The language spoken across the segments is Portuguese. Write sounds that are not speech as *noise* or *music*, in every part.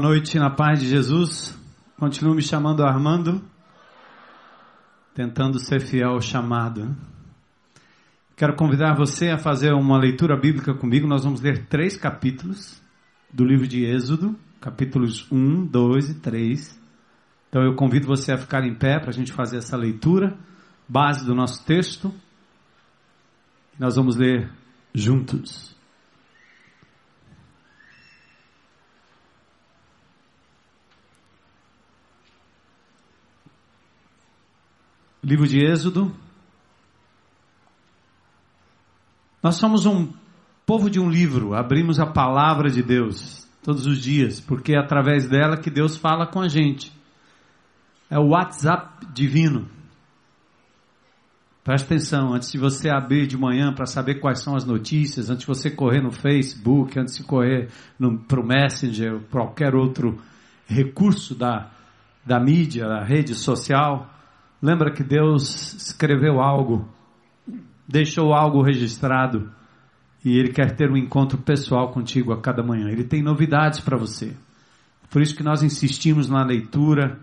Boa noite na paz de Jesus. Continuo me chamando Armando, tentando ser fiel ao chamado. Quero convidar você a fazer uma leitura bíblica comigo. Nós vamos ler três capítulos do livro de Êxodo, capítulos 1, 2 e 3. Então eu convido você a ficar em pé para a gente fazer essa leitura, base do nosso texto. Nós vamos ler juntos. Livro de Êxodo. Nós somos um povo de um livro, abrimos a palavra de Deus todos os dias, porque é através dela que Deus fala com a gente. É o WhatsApp divino. Preste atenção, antes de você abrir de manhã para saber quais são as notícias, antes de você correr no Facebook, antes de correr para o Messenger, qualquer outro recurso da, da mídia, da rede social, Lembra que Deus escreveu algo, deixou algo registrado e Ele quer ter um encontro pessoal contigo a cada manhã. Ele tem novidades para você. Por isso que nós insistimos na leitura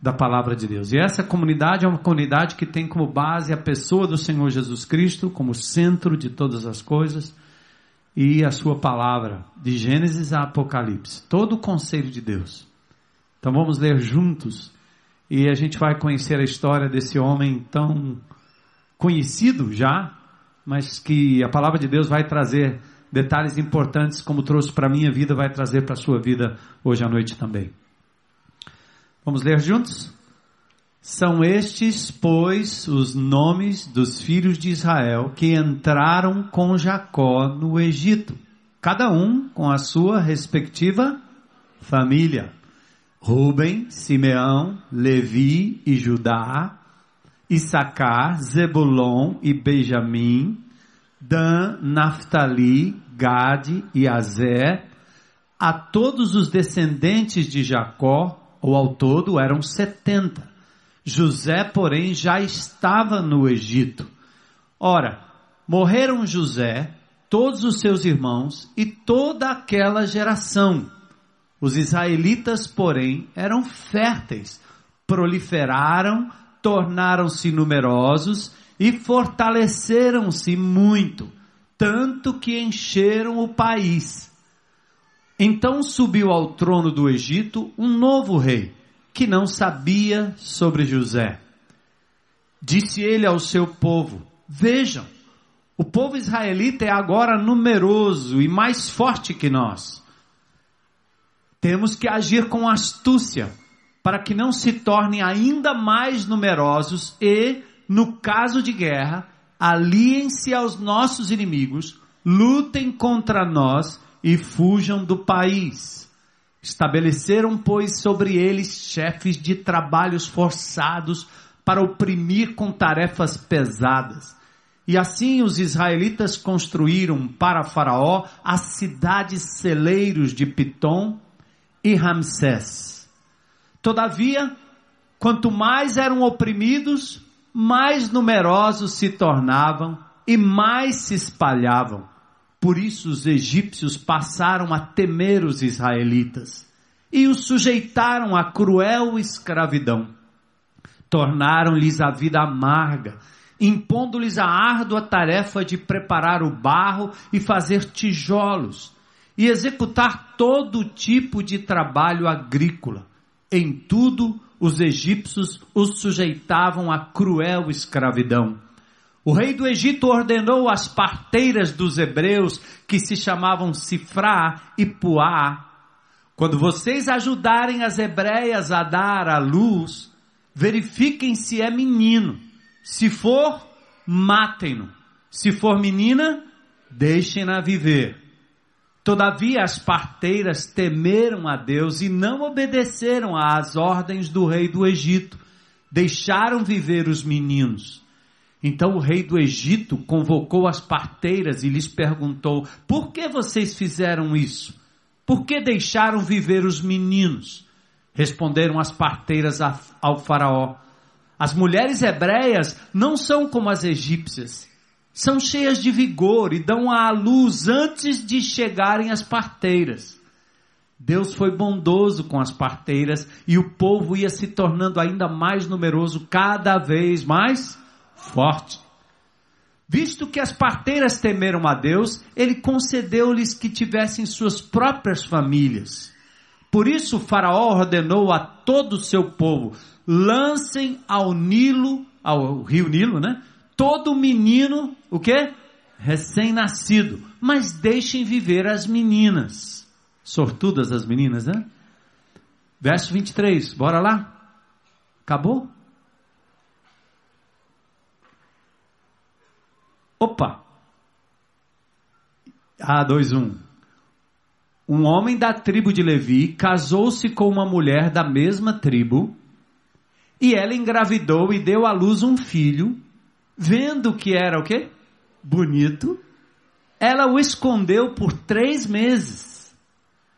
da palavra de Deus. E essa comunidade é uma comunidade que tem como base a pessoa do Senhor Jesus Cristo como centro de todas as coisas e a sua palavra, de Gênesis a Apocalipse. Todo o conselho de Deus. Então vamos ler juntos e a gente vai conhecer a história desse homem tão conhecido já, mas que a palavra de Deus vai trazer detalhes importantes, como trouxe para a minha vida, vai trazer para a sua vida hoje à noite também. Vamos ler juntos? São estes, pois, os nomes dos filhos de Israel que entraram com Jacó no Egito, cada um com a sua respectiva família. Ruben, Simeão, Levi e Judá, Issacar, Zebulon e Benjamim, Dan, Naphtali, Gade e Azé, a todos os descendentes de Jacó, ou ao todo eram setenta. José, porém, já estava no Egito. Ora, morreram José, todos os seus irmãos e toda aquela geração os israelitas, porém, eram férteis, proliferaram, tornaram-se numerosos e fortaleceram-se muito, tanto que encheram o país. Então subiu ao trono do Egito um novo rei, que não sabia sobre José. Disse ele ao seu povo: Vejam, o povo israelita é agora numeroso e mais forte que nós. Temos que agir com astúcia para que não se tornem ainda mais numerosos e, no caso de guerra, aliem-se aos nossos inimigos, lutem contra nós e fujam do país. Estabeleceram, pois, sobre eles chefes de trabalhos forçados para oprimir com tarefas pesadas. E assim os israelitas construíram para Faraó as cidades celeiros de Pitom e Ramsés. Todavia, quanto mais eram oprimidos, mais numerosos se tornavam e mais se espalhavam. Por isso os egípcios passaram a temer os israelitas e os sujeitaram à cruel escravidão. Tornaram-lhes a vida amarga, impondo-lhes a árdua tarefa de preparar o barro e fazer tijolos e executar todo tipo de trabalho agrícola. Em tudo, os egípcios os sujeitavam à cruel escravidão. O rei do Egito ordenou às parteiras dos hebreus, que se chamavam Sifrá e Puá, quando vocês ajudarem as hebreias a dar à luz, verifiquem se é menino. Se for, matem-no. Se for menina, deixem-na viver. Todavia as parteiras temeram a Deus e não obedeceram às ordens do rei do Egito, deixaram viver os meninos. Então o rei do Egito convocou as parteiras e lhes perguntou: Por que vocês fizeram isso? Por que deixaram viver os meninos? Responderam as parteiras ao Faraó: As mulheres hebreias não são como as egípcias são cheias de vigor e dão à luz antes de chegarem as parteiras. Deus foi bondoso com as parteiras e o povo ia se tornando ainda mais numeroso, cada vez mais forte. Visto que as parteiras temeram a Deus, ele concedeu-lhes que tivessem suas próprias famílias. Por isso, Faraó ordenou a todo o seu povo: lancem ao Nilo, ao rio Nilo, né? Todo menino, o quê? Recém-nascido, mas deixem viver as meninas. Sortudas as meninas, né? Verso 23, bora lá? Acabou? Opa! Ah, 2, 1. Um homem da tribo de Levi casou-se com uma mulher da mesma tribo, e ela engravidou e deu à luz um filho, vendo que era o quê? Bonito, ela o escondeu por três meses.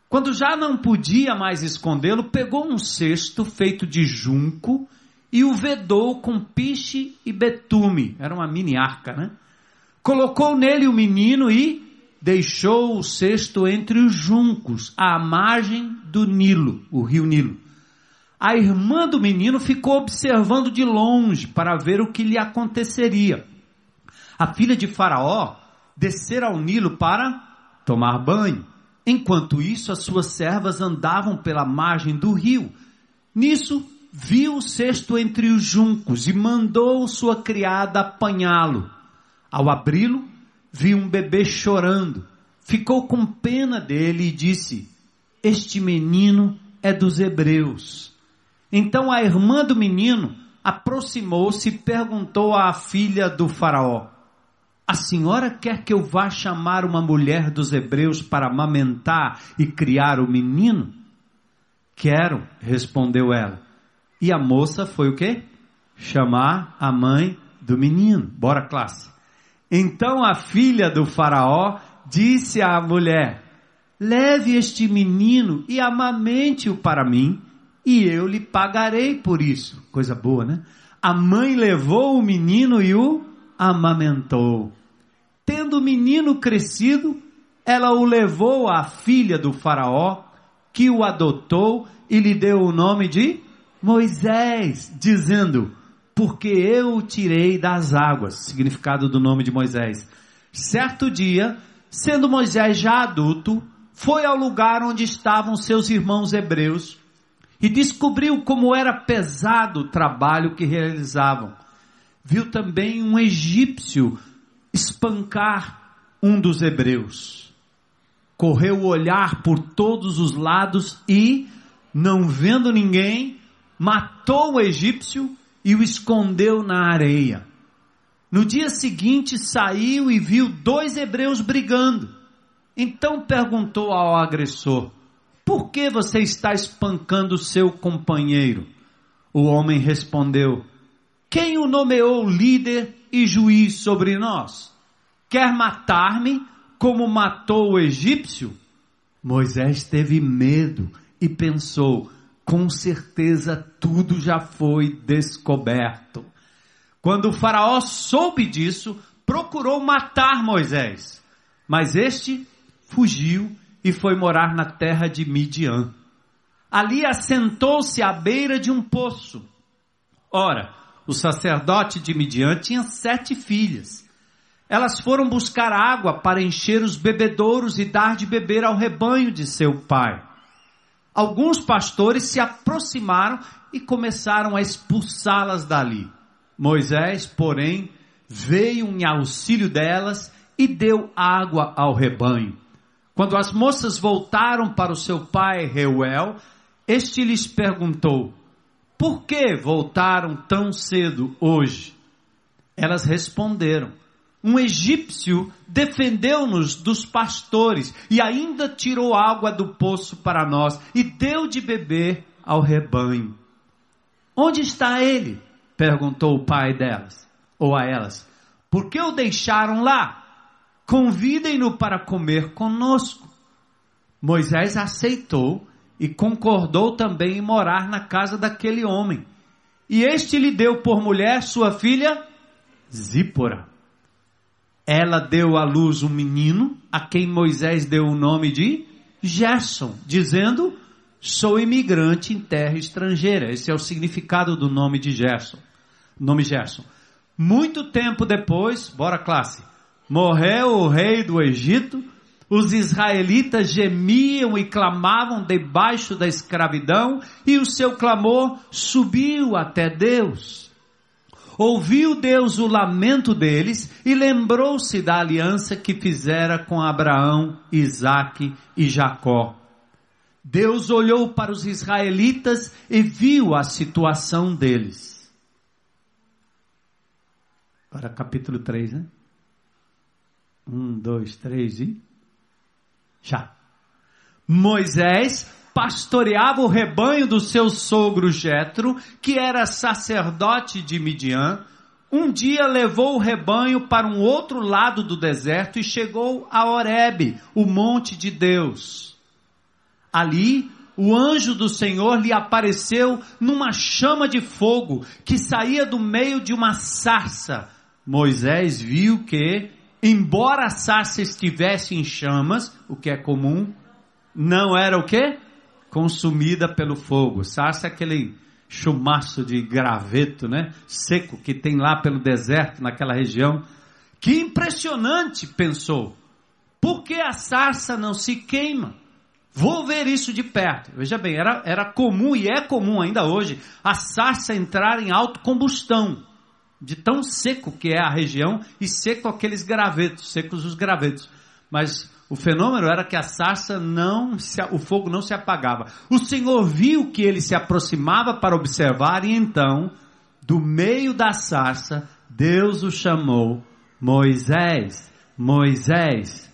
Quando já não podia mais escondê-lo, pegou um cesto feito de junco e o vedou com piche e betume. Era uma mini arca, né? colocou nele o menino e deixou o cesto entre os juncos, à margem do Nilo, o rio Nilo. A irmã do menino ficou observando de longe para ver o que lhe aconteceria. A filha de Faraó descera ao Nilo para tomar banho. Enquanto isso, as suas servas andavam pela margem do rio. Nisso, viu o cesto entre os juncos e mandou sua criada apanhá-lo. Ao abri-lo, viu um bebê chorando. Ficou com pena dele e disse: Este menino é dos hebreus. Então a irmã do menino aproximou-se e perguntou à filha do Faraó: A senhora quer que eu vá chamar uma mulher dos hebreus para amamentar e criar o menino? Quero, respondeu ela. E a moça foi o quê? Chamar a mãe do menino. Bora, classe. Então a filha do Faraó disse à mulher: Leve este menino e amamente-o para mim, e eu lhe pagarei por isso. Coisa boa, né? A mãe levou o menino e o amamentou. Tendo o menino crescido, ela o levou à filha do Faraó, que o adotou e lhe deu o nome de Moisés, dizendo: porque eu o tirei das águas. Significado do nome de Moisés. Certo dia, sendo Moisés já adulto, foi ao lugar onde estavam seus irmãos hebreus e descobriu como era pesado o trabalho que realizavam. Viu também um egípcio espancar um dos hebreus. Correu o olhar por todos os lados e, não vendo ninguém, matou o egípcio e o escondeu na areia. No dia seguinte saiu e viu dois hebreus brigando. Então perguntou ao agressor: Por que você está espancando seu companheiro? O homem respondeu: Quem o nomeou líder e juiz sobre nós? Quer matar-me como matou o egípcio? Moisés teve medo e pensou: com certeza tudo já foi descoberto. Quando o Faraó soube disso, procurou matar Moisés, mas este fugiu e foi morar na terra de Midian. Ali assentou-se à beira de um poço. Ora, o sacerdote de Midian tinha sete filhas. Elas foram buscar água para encher os bebedouros e dar de beber ao rebanho de seu pai alguns pastores se aproximaram e começaram a expulsá-las dali. Moisés, porém, veio em auxílio delas e deu água ao rebanho. Quando as moças voltaram para o seu pai Reuel, este lhes perguntou: Por que voltaram tão cedo hoje? Elas responderam: um egípcio defendeu-nos dos pastores e ainda tirou água do poço para nós e deu de beber ao rebanho. Onde está ele? perguntou o pai delas, ou a elas. Por que o deixaram lá? Convidem-no para comer conosco. Moisés aceitou e concordou também em morar na casa daquele homem. E este lhe deu por mulher sua filha Zípora. Ela deu à luz um menino, a quem Moisés deu o nome de Gerson, dizendo: Sou imigrante em terra estrangeira. Esse é o significado do nome de Gerson. Nome Gerson. Muito tempo depois, bora classe, morreu o rei do Egito, os israelitas gemiam e clamavam debaixo da escravidão, e o seu clamor subiu até Deus. Ouviu Deus o lamento deles e lembrou-se da aliança que fizera com Abraão, Isaque e Jacó. Deus olhou para os israelitas e viu a situação deles. Para capítulo 3, né? Um, dois, três e. Já. Moisés pastoreava o rebanho do seu sogro Jetro, que era sacerdote de Midian. Um dia levou o rebanho para um outro lado do deserto e chegou a Horebe, o monte de Deus. Ali, o anjo do Senhor lhe apareceu numa chama de fogo que saía do meio de uma sarça. Moisés viu que, embora a sarça estivesse em chamas, o que é comum, não era o que? consumida pelo fogo. Sarça é aquele chumaço de graveto, né? Seco que tem lá pelo deserto, naquela região. Que impressionante, pensou. Por que a sarça não se queima? Vou ver isso de perto. Veja bem, era, era comum e é comum ainda hoje a sarça entrar em autocombustão. De tão seco que é a região e seco aqueles gravetos, secos os gravetos. Mas o fenômeno era que a sarça não, se, o fogo não se apagava. O Senhor viu que ele se aproximava para observar e então, do meio da sarça, Deus o chamou, Moisés, Moisés,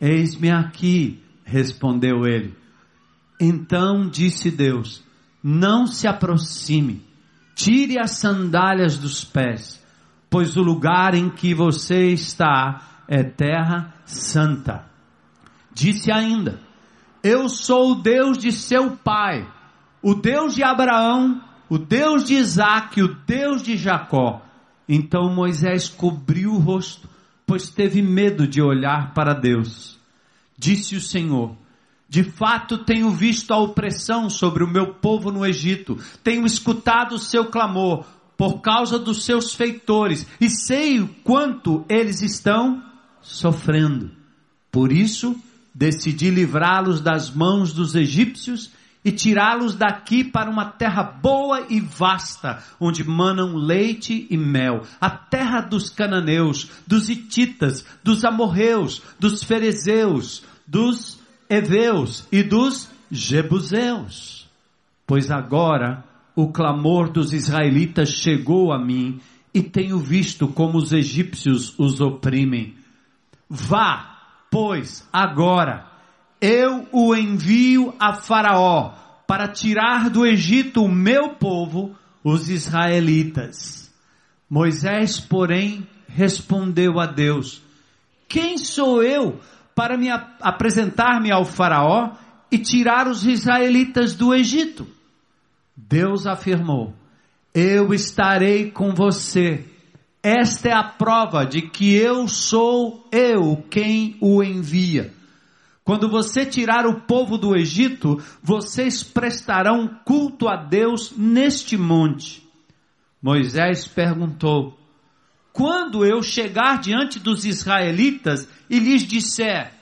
eis-me aqui, respondeu ele. Então disse Deus, não se aproxime, tire as sandálias dos pés, pois o lugar em que você está é terra santa. Disse ainda: Eu sou o Deus de seu pai, o Deus de Abraão, o Deus de Isaac, o Deus de Jacó. Então Moisés cobriu o rosto, pois teve medo de olhar para Deus. Disse o Senhor: De fato tenho visto a opressão sobre o meu povo no Egito, tenho escutado o seu clamor por causa dos seus feitores, e sei o quanto eles estão sofrendo. Por isso, decidi livrá-los das mãos dos egípcios e tirá-los daqui para uma terra boa e vasta, onde manam leite e mel, a terra dos cananeus, dos hititas, dos amorreus, dos ferezeus, dos heveus e dos jebuseus. Pois agora o clamor dos israelitas chegou a mim e tenho visto como os egípcios os oprimem. Vá, Pois agora eu o envio a Faraó para tirar do Egito o meu povo, os israelitas. Moisés, porém, respondeu a Deus: Quem sou eu para me apresentar-me ao Faraó e tirar os israelitas do Egito? Deus afirmou: Eu estarei com você esta é a prova de que eu sou eu quem o envia. Quando você tirar o povo do Egito, vocês prestarão culto a Deus neste monte. Moisés perguntou: Quando eu chegar diante dos israelitas e lhes disser,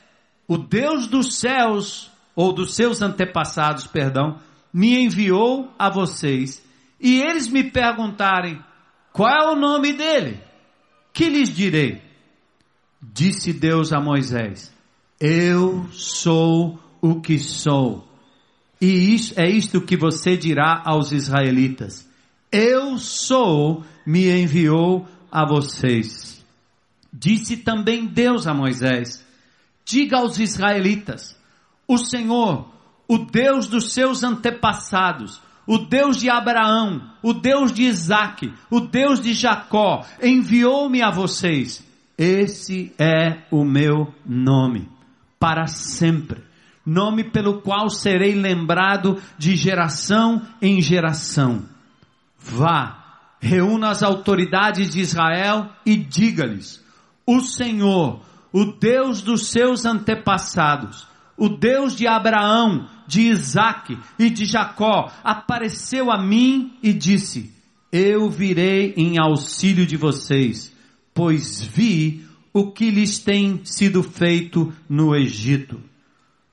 o Deus dos céus, ou dos seus antepassados, perdão, me enviou a vocês, e eles me perguntarem, qual é o nome dele? Que lhes direi? Disse Deus a Moisés: Eu sou o que sou. E isso, é isto que você dirá aos israelitas: Eu sou, me enviou a vocês. Disse também Deus a Moisés: Diga aos israelitas: O Senhor, o Deus dos seus antepassados, o Deus de Abraão, o Deus de Isaac, o Deus de Jacó, enviou-me a vocês. Esse é o meu nome, para sempre. Nome pelo qual serei lembrado de geração em geração. Vá, reúna as autoridades de Israel e diga-lhes: O Senhor, o Deus dos seus antepassados, o Deus de Abraão, de Isaac e de Jacó, apareceu a mim e disse: Eu virei em auxílio de vocês, pois vi o que lhes tem sido feito no Egito.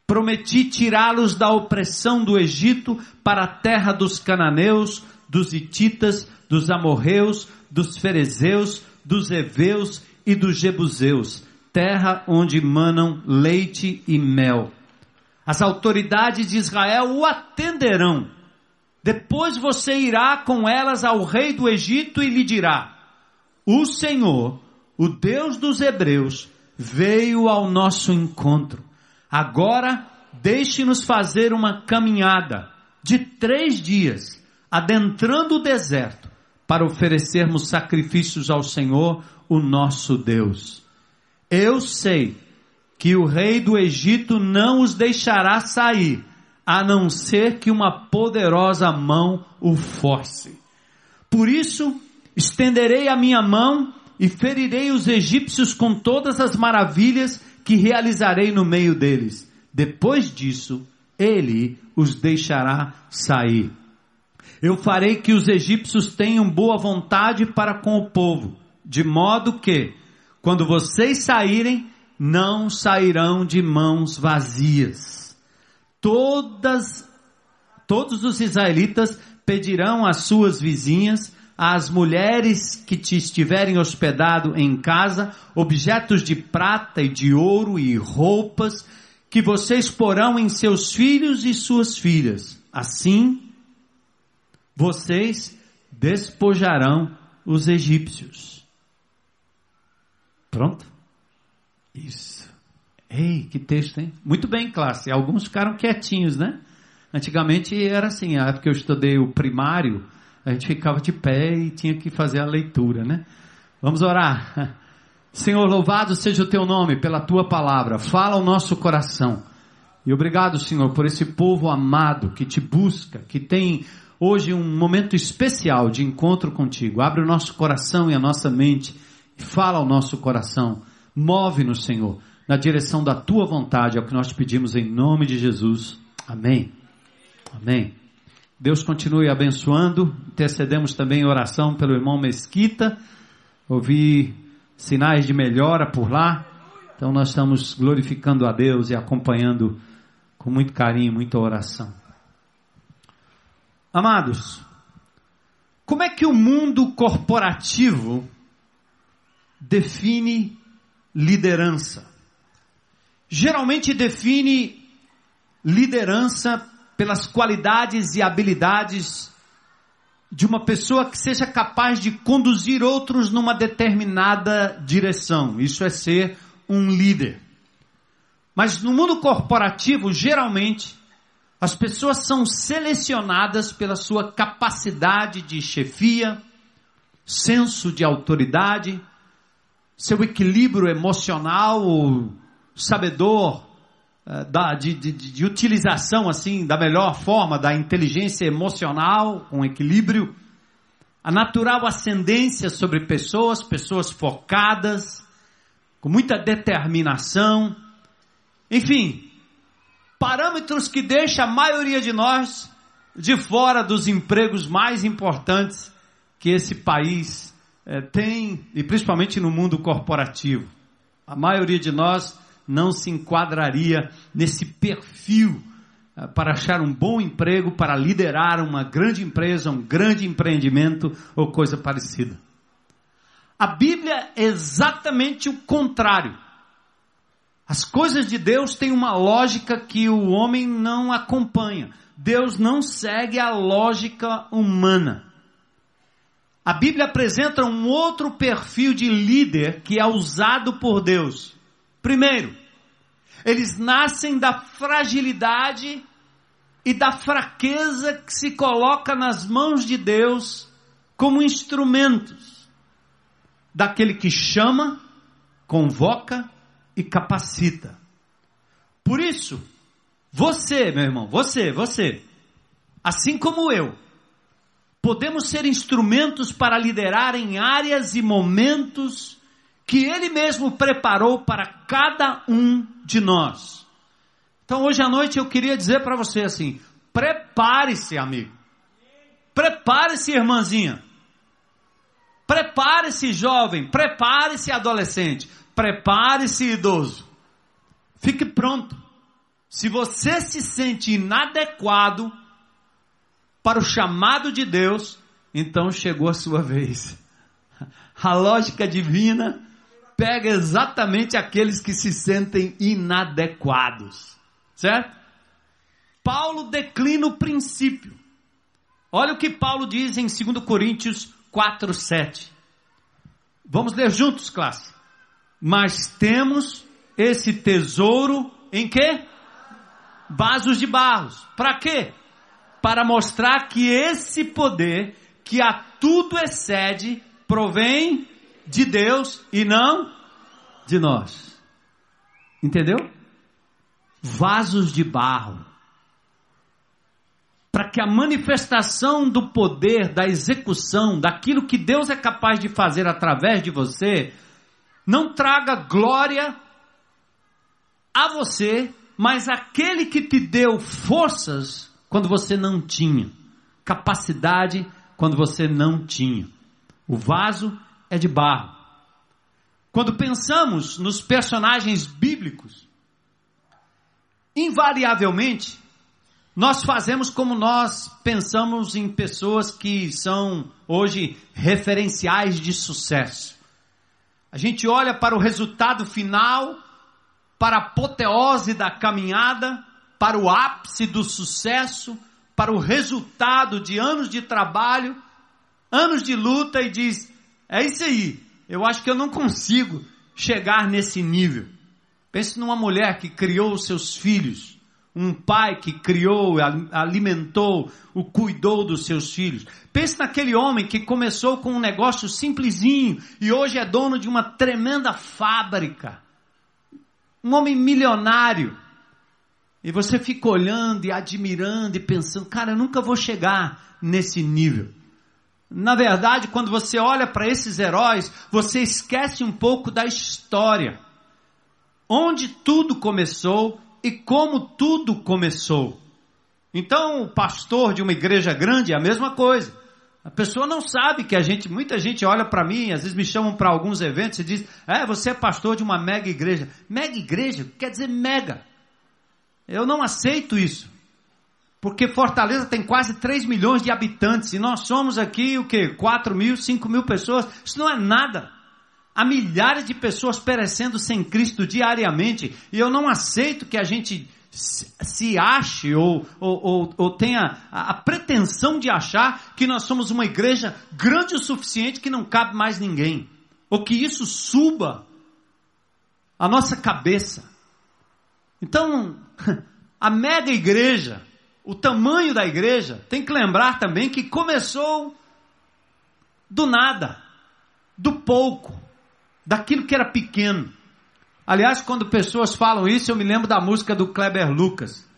Prometi tirá-los da opressão do Egito para a terra dos cananeus, dos hititas, dos amorreus, dos ferezeus, dos heveus e dos jebuseus terra onde manam leite e mel. As autoridades de Israel o atenderão. Depois você irá com elas ao rei do Egito e lhe dirá: O Senhor, o Deus dos Hebreus, veio ao nosso encontro. Agora deixe-nos fazer uma caminhada de três dias, adentrando o deserto, para oferecermos sacrifícios ao Senhor, o nosso Deus. Eu sei que o rei do Egito não os deixará sair, a não ser que uma poderosa mão o force. Por isso, estenderei a minha mão e ferirei os egípcios com todas as maravilhas que realizarei no meio deles. Depois disso, ele os deixará sair. Eu farei que os egípcios tenham boa vontade para com o povo, de modo que, quando vocês saírem, não sairão de mãos vazias. Todas, todos os israelitas pedirão às suas vizinhas, às mulheres que te estiverem hospedado em casa, objetos de prata e de ouro e roupas, que vocês porão em seus filhos e suas filhas. Assim, vocês despojarão os egípcios. Pronto? Isso. Ei, que texto, hein? Muito bem, classe. Alguns ficaram quietinhos, né? Antigamente era assim, a época que eu estudei o primário, a gente ficava de pé e tinha que fazer a leitura, né? Vamos orar. *laughs* Senhor, louvado seja o teu nome pela tua palavra. Fala ao nosso coração. E obrigado, Senhor, por esse povo amado que te busca, que tem hoje um momento especial de encontro contigo. Abre o nosso coração e a nossa mente Fala ao nosso coração. Move-nos, Senhor, na direção da tua vontade, é o que nós te pedimos em nome de Jesus. Amém. Amém. Deus continue abençoando. Intercedemos também em oração pelo irmão Mesquita. Ouvi sinais de melhora por lá. Então nós estamos glorificando a Deus e acompanhando com muito carinho, muita oração. Amados, como é que o mundo corporativo define liderança. Geralmente define liderança pelas qualidades e habilidades de uma pessoa que seja capaz de conduzir outros numa determinada direção. Isso é ser um líder. Mas no mundo corporativo, geralmente, as pessoas são selecionadas pela sua capacidade de chefia, senso de autoridade, seu equilíbrio emocional, sabedor uh, da, de, de, de utilização assim da melhor forma da inteligência emocional com equilíbrio, a natural ascendência sobre pessoas, pessoas focadas, com muita determinação, enfim, parâmetros que deixam a maioria de nós de fora dos empregos mais importantes que esse país é, tem, e principalmente no mundo corporativo, a maioria de nós não se enquadraria nesse perfil é, para achar um bom emprego, para liderar uma grande empresa, um grande empreendimento ou coisa parecida. A Bíblia é exatamente o contrário. As coisas de Deus têm uma lógica que o homem não acompanha. Deus não segue a lógica humana. A Bíblia apresenta um outro perfil de líder que é usado por Deus. Primeiro, eles nascem da fragilidade e da fraqueza que se coloca nas mãos de Deus como instrumentos daquele que chama, convoca e capacita. Por isso, você, meu irmão, você, você, assim como eu, podemos ser instrumentos para liderar em áreas e momentos que Ele mesmo preparou para cada um de nós. Então hoje à noite eu queria dizer para você assim: prepare-se, amigo. Prepare-se, irmãzinha. Prepare-se, jovem. Prepare-se, adolescente. Prepare-se, idoso. Fique pronto. Se você se sente inadequado para o chamado de Deus, então chegou a sua vez. A lógica divina pega exatamente aqueles que se sentem inadequados. Certo? Paulo declina o princípio. Olha o que Paulo diz em 2 Coríntios 4, 7. Vamos ler juntos, classe. Mas temos esse tesouro em quê? Vasos de barros. Para quê? Para mostrar que esse poder que a tudo excede provém de Deus e não de nós. Entendeu? Vasos de barro. Para que a manifestação do poder, da execução, daquilo que Deus é capaz de fazer através de você, não traga glória a você, mas aquele que te deu forças quando você não tinha, capacidade quando você não tinha. O vaso é de barro. Quando pensamos nos personagens bíblicos, invariavelmente, nós fazemos como nós pensamos em pessoas que são hoje referenciais de sucesso. A gente olha para o resultado final, para a apoteose da caminhada, para o ápice do sucesso, para o resultado de anos de trabalho, anos de luta e diz: é isso aí. Eu acho que eu não consigo chegar nesse nível. Pense numa mulher que criou os seus filhos, um pai que criou, alimentou, o cuidou dos seus filhos. Pense naquele homem que começou com um negócio simplesinho e hoje é dono de uma tremenda fábrica. Um homem milionário. E você fica olhando e admirando e pensando, cara, eu nunca vou chegar nesse nível. Na verdade, quando você olha para esses heróis, você esquece um pouco da história. Onde tudo começou e como tudo começou. Então, o pastor de uma igreja grande é a mesma coisa. A pessoa não sabe que a gente, muita gente olha para mim, às vezes me chamam para alguns eventos e diz: "É, você é pastor de uma mega igreja". Mega igreja quer dizer mega. Eu não aceito isso. Porque Fortaleza tem quase 3 milhões de habitantes e nós somos aqui o que? 4 mil, 5 mil pessoas. Isso não é nada. Há milhares de pessoas perecendo sem Cristo diariamente e eu não aceito que a gente se ache ou, ou, ou, ou tenha a, a pretensão de achar que nós somos uma igreja grande o suficiente que não cabe mais ninguém. Ou que isso suba a nossa cabeça. Então, *laughs* a mega igreja o tamanho da igreja, tem que lembrar também que começou do nada, do pouco, daquilo que era pequeno. Aliás, quando pessoas falam isso, eu me lembro da música do Kleber Lucas.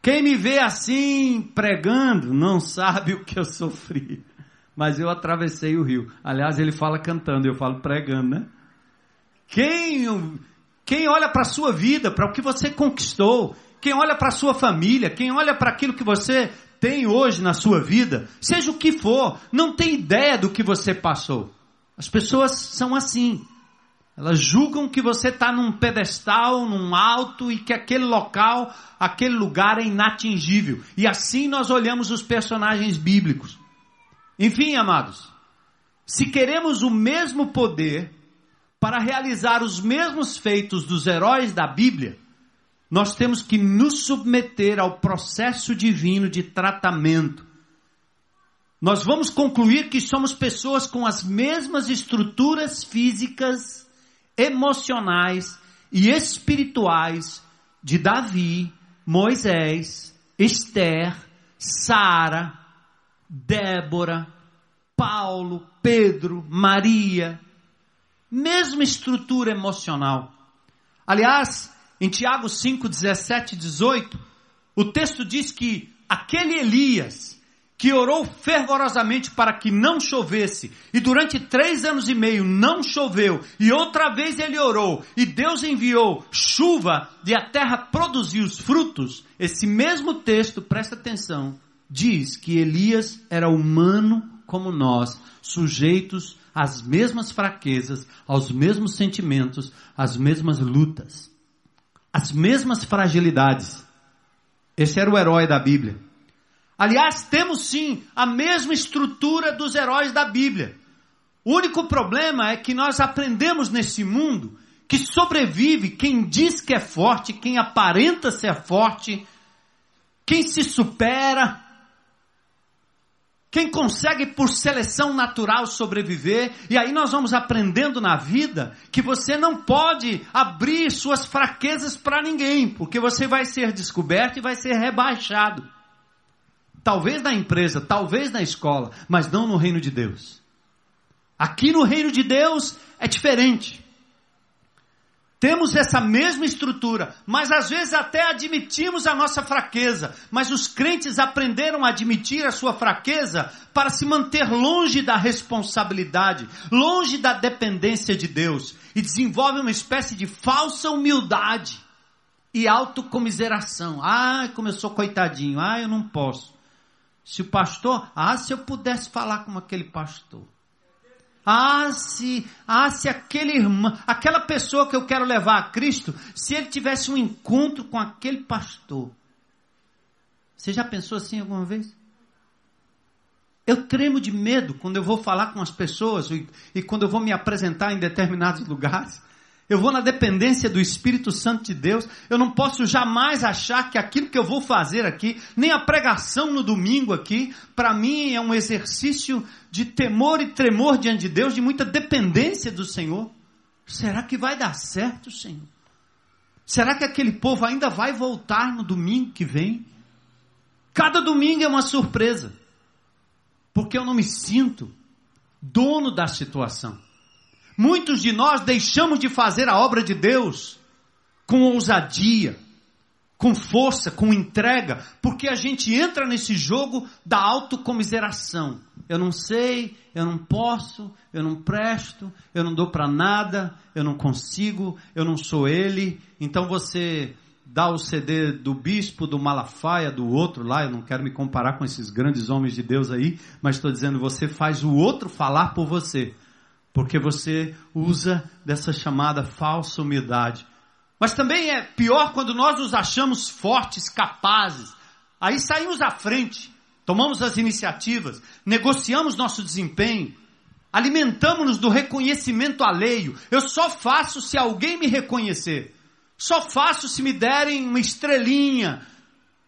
Quem me vê assim pregando não *laughs* sabe o que eu sofri. Mas eu atravessei o rio. Aliás, ele fala cantando, eu falo pregando, né? Quem, quem olha para a sua vida, para o que você conquistou, quem olha para a sua família, quem olha para aquilo que você tem hoje na sua vida, seja o que for, não tem ideia do que você passou. As pessoas são assim. Elas julgam que você está num pedestal, num alto e que aquele local, aquele lugar é inatingível. E assim nós olhamos os personagens bíblicos. Enfim, amados, se queremos o mesmo poder para realizar os mesmos feitos dos heróis da Bíblia, nós temos que nos submeter ao processo divino de tratamento. Nós vamos concluir que somos pessoas com as mesmas estruturas físicas, emocionais e espirituais de Davi, Moisés, Esther, Sara, Débora, Paulo, Pedro, Maria. Mesma estrutura emocional. Aliás, em Tiago 5, 17 e 18, o texto diz que aquele Elias, que orou fervorosamente para que não chovesse, e durante três anos e meio não choveu, e outra vez ele orou, e Deus enviou chuva e a terra produziu os frutos, esse mesmo texto, presta atenção, diz que Elias era humano como nós, sujeitos às mesmas fraquezas, aos mesmos sentimentos, às mesmas lutas, às mesmas fragilidades. Esse era o herói da Bíblia. Aliás, temos sim a mesma estrutura dos heróis da Bíblia. O único problema é que nós aprendemos nesse mundo que sobrevive quem diz que é forte, quem aparenta ser forte, quem se supera, quem consegue por seleção natural sobreviver, e aí nós vamos aprendendo na vida que você não pode abrir suas fraquezas para ninguém, porque você vai ser descoberto e vai ser rebaixado. Talvez na empresa, talvez na escola, mas não no reino de Deus. Aqui no reino de Deus é diferente. Temos essa mesma estrutura, mas às vezes até admitimos a nossa fraqueza. Mas os crentes aprenderam a admitir a sua fraqueza para se manter longe da responsabilidade, longe da dependência de Deus. E desenvolvem uma espécie de falsa humildade e autocomiseração. Ah, como eu sou coitadinho. Ah, eu não posso. Se o pastor, ah, se eu pudesse falar como aquele pastor. Ah, se, ah, se aquele irmão, aquela pessoa que eu quero levar a Cristo, se ele tivesse um encontro com aquele pastor. Você já pensou assim alguma vez? Eu tremo de medo quando eu vou falar com as pessoas e, e quando eu vou me apresentar em determinados *laughs* lugares eu vou na dependência do Espírito Santo de Deus, eu não posso jamais achar que aquilo que eu vou fazer aqui, nem a pregação no domingo aqui, para mim é um exercício de temor e tremor diante de Deus, de muita dependência do Senhor. Será que vai dar certo, Senhor? Será que aquele povo ainda vai voltar no domingo que vem? Cada domingo é uma surpresa, porque eu não me sinto dono da situação. Muitos de nós deixamos de fazer a obra de Deus com ousadia, com força, com entrega, porque a gente entra nesse jogo da autocomiseração. Eu não sei, eu não posso, eu não presto, eu não dou para nada, eu não consigo, eu não sou ele. Então você dá o CD do bispo, do Malafaia, do outro lá, eu não quero me comparar com esses grandes homens de Deus aí, mas estou dizendo, você faz o outro falar por você porque você usa dessa chamada falsa humildade. Mas também é pior quando nós nos achamos fortes, capazes. Aí saímos à frente, tomamos as iniciativas, negociamos nosso desempenho, alimentamos-nos do reconhecimento alheio. Eu só faço se alguém me reconhecer. Só faço se me derem uma estrelinha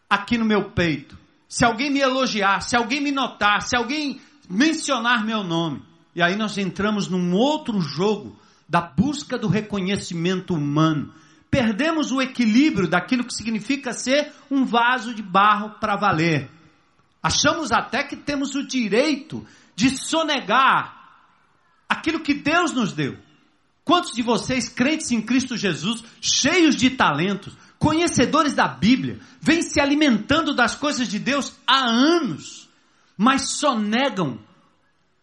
aqui no meu peito. Se alguém me elogiar, se alguém me notar, se alguém mencionar meu nome. E aí nós entramos num outro jogo da busca do reconhecimento humano. Perdemos o equilíbrio daquilo que significa ser um vaso de barro para valer. Achamos até que temos o direito de sonegar aquilo que Deus nos deu. Quantos de vocês, crentes em Cristo Jesus, cheios de talentos, conhecedores da Bíblia, vêm se alimentando das coisas de Deus há anos, mas sonegam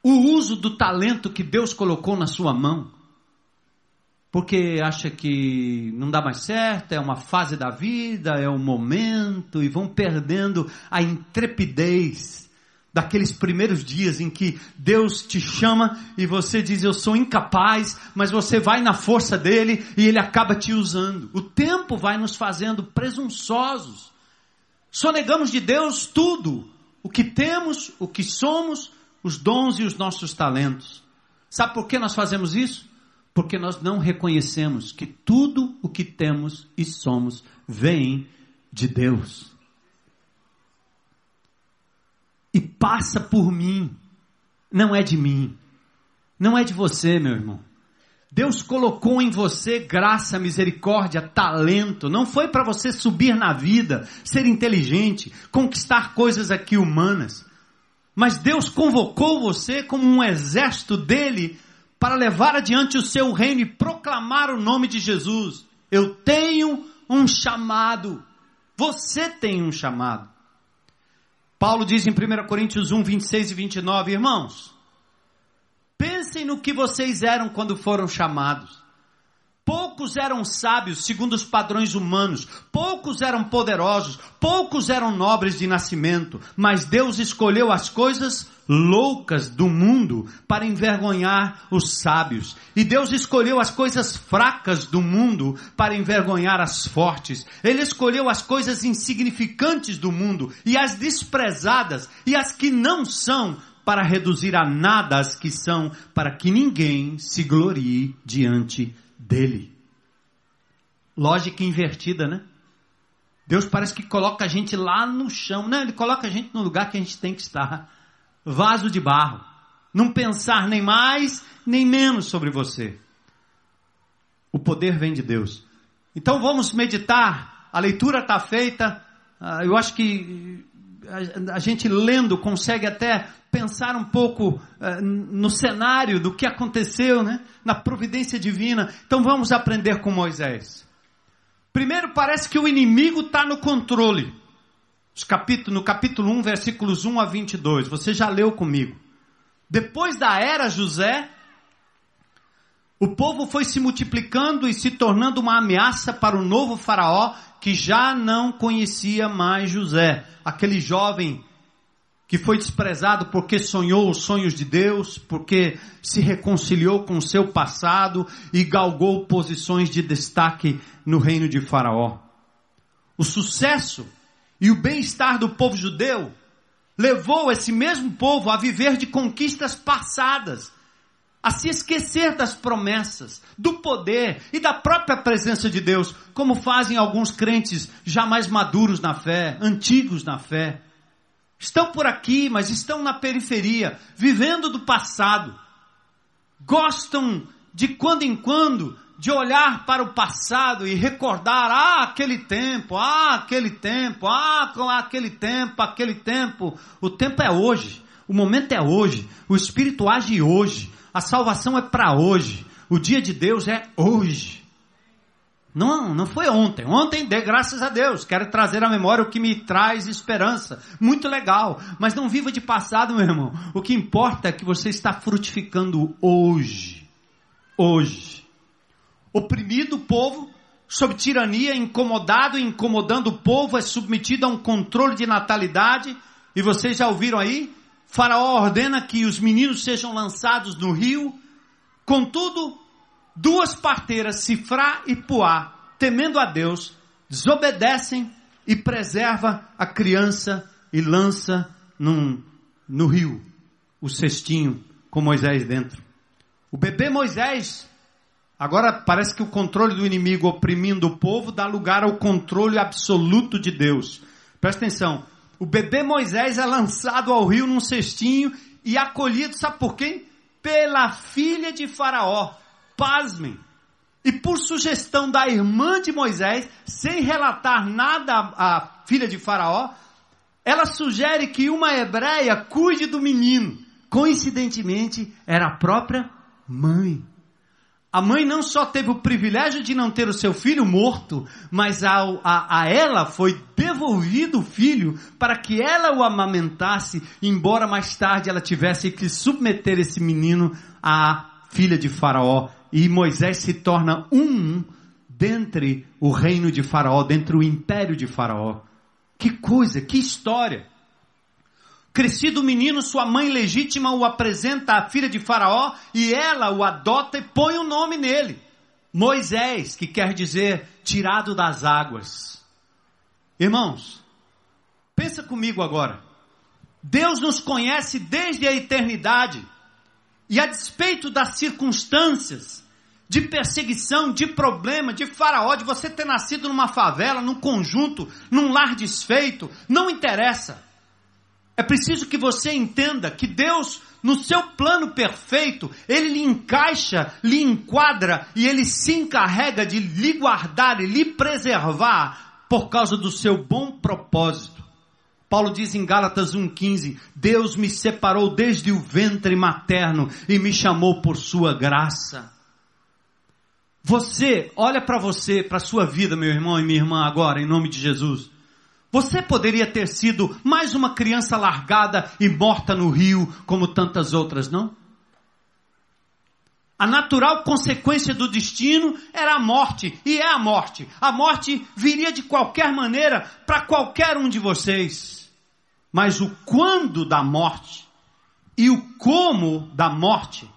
o uso do talento que Deus colocou na sua mão, porque acha que não dá mais certo, é uma fase da vida, é um momento, e vão perdendo a intrepidez daqueles primeiros dias em que Deus te chama e você diz eu sou incapaz, mas você vai na força dele e ele acaba te usando. O tempo vai nos fazendo presunçosos. Sonegamos de Deus tudo, o que temos, o que somos, os dons e os nossos talentos. Sabe por que nós fazemos isso? Porque nós não reconhecemos que tudo o que temos e somos vem de Deus. E passa por mim, não é de mim, não é de você, meu irmão. Deus colocou em você graça, misericórdia, talento. Não foi para você subir na vida, ser inteligente, conquistar coisas aqui humanas. Mas Deus convocou você como um exército dele para levar adiante o seu reino e proclamar o nome de Jesus. Eu tenho um chamado. Você tem um chamado. Paulo diz em 1 Coríntios 1, 26 e 29, irmãos, pensem no que vocês eram quando foram chamados. Poucos eram sábios segundo os padrões humanos, poucos eram poderosos, poucos eram nobres de nascimento, mas Deus escolheu as coisas loucas do mundo para envergonhar os sábios, e Deus escolheu as coisas fracas do mundo para envergonhar as fortes. Ele escolheu as coisas insignificantes do mundo e as desprezadas e as que não são para reduzir a nada as que são, para que ninguém se glorie diante de dele. Lógica invertida, né? Deus parece que coloca a gente lá no chão. Não, ele coloca a gente no lugar que a gente tem que estar. Vaso de barro. Não pensar nem mais, nem menos sobre você. O poder vem de Deus. Então vamos meditar. A leitura está feita. Ah, eu acho que a gente lendo consegue até pensar um pouco uh, no cenário do que aconteceu, né? Na providência divina. Então vamos aprender com Moisés. Primeiro, parece que o inimigo está no controle. no capítulo 1, versículos 1 a 22. Você já leu comigo. Depois da era José, o povo foi se multiplicando e se tornando uma ameaça para o novo faraó que já não conhecia mais José, aquele jovem que foi desprezado porque sonhou os sonhos de Deus, porque se reconciliou com o seu passado e galgou posições de destaque no reino de Faraó. O sucesso e o bem-estar do povo judeu levou esse mesmo povo a viver de conquistas passadas, a se esquecer das promessas, do poder e da própria presença de Deus, como fazem alguns crentes já mais maduros na fé, antigos na fé. Estão por aqui, mas estão na periferia, vivendo do passado. Gostam de quando em quando de olhar para o passado e recordar, ah, aquele tempo, ah, aquele tempo, ah, aquele tempo, aquele tempo. O tempo é hoje, o momento é hoje, o Espírito age hoje, a salvação é para hoje, o dia de Deus é hoje. Não, não foi ontem. Ontem, dê graças a Deus. Quero trazer à memória o que me traz esperança. Muito legal. Mas não viva de passado, meu irmão. O que importa é que você está frutificando hoje. Hoje. Oprimido o povo, sob tirania, incomodado incomodando o povo, é submetido a um controle de natalidade. E vocês já ouviram aí? Faraó ordena que os meninos sejam lançados no rio. Contudo, duas parteiras, Sifrá e Puá, temendo a Deus, desobedecem e preserva a criança e lança num, no rio o cestinho com Moisés dentro. O bebê Moisés, agora parece que o controle do inimigo oprimindo o povo dá lugar ao controle absoluto de Deus. Presta atenção, o bebê Moisés é lançado ao rio num cestinho e acolhido, sabe por quem? Pela filha de Faraó, pasmem. E por sugestão da irmã de Moisés, sem relatar nada à filha de Faraó, ela sugere que uma hebreia cuide do menino. Coincidentemente, era a própria mãe. A mãe não só teve o privilégio de não ter o seu filho morto, mas a, a, a, ela foi devolvido o filho para que ela o amamentasse, embora mais tarde ela tivesse que submeter esse menino à filha de Faraó e Moisés se torna um dentre o reino de Faraó, dentro do império de Faraó. Que coisa, que história! Crescido o menino, sua mãe legítima o apresenta à filha de Faraó e ela o adota e põe o um nome nele. Moisés, que quer dizer tirado das águas. Irmãos, pensa comigo agora. Deus nos conhece desde a eternidade e a despeito das circunstâncias de perseguição, de problema, de faraó, de você ter nascido numa favela, num conjunto, num lar desfeito, não interessa. É preciso que você entenda que Deus, no seu plano perfeito, Ele lhe encaixa, lhe enquadra e Ele se encarrega de lhe guardar e lhe preservar por causa do seu bom propósito. Paulo diz em Gálatas 1,15: Deus me separou desde o ventre materno e me chamou por sua graça. Você, olha para você, para sua vida, meu irmão e minha irmã, agora, em nome de Jesus. Você poderia ter sido mais uma criança largada e morta no rio, como tantas outras, não? A natural consequência do destino era a morte, e é a morte. A morte viria de qualquer maneira para qualquer um de vocês. Mas o quando da morte e o como da morte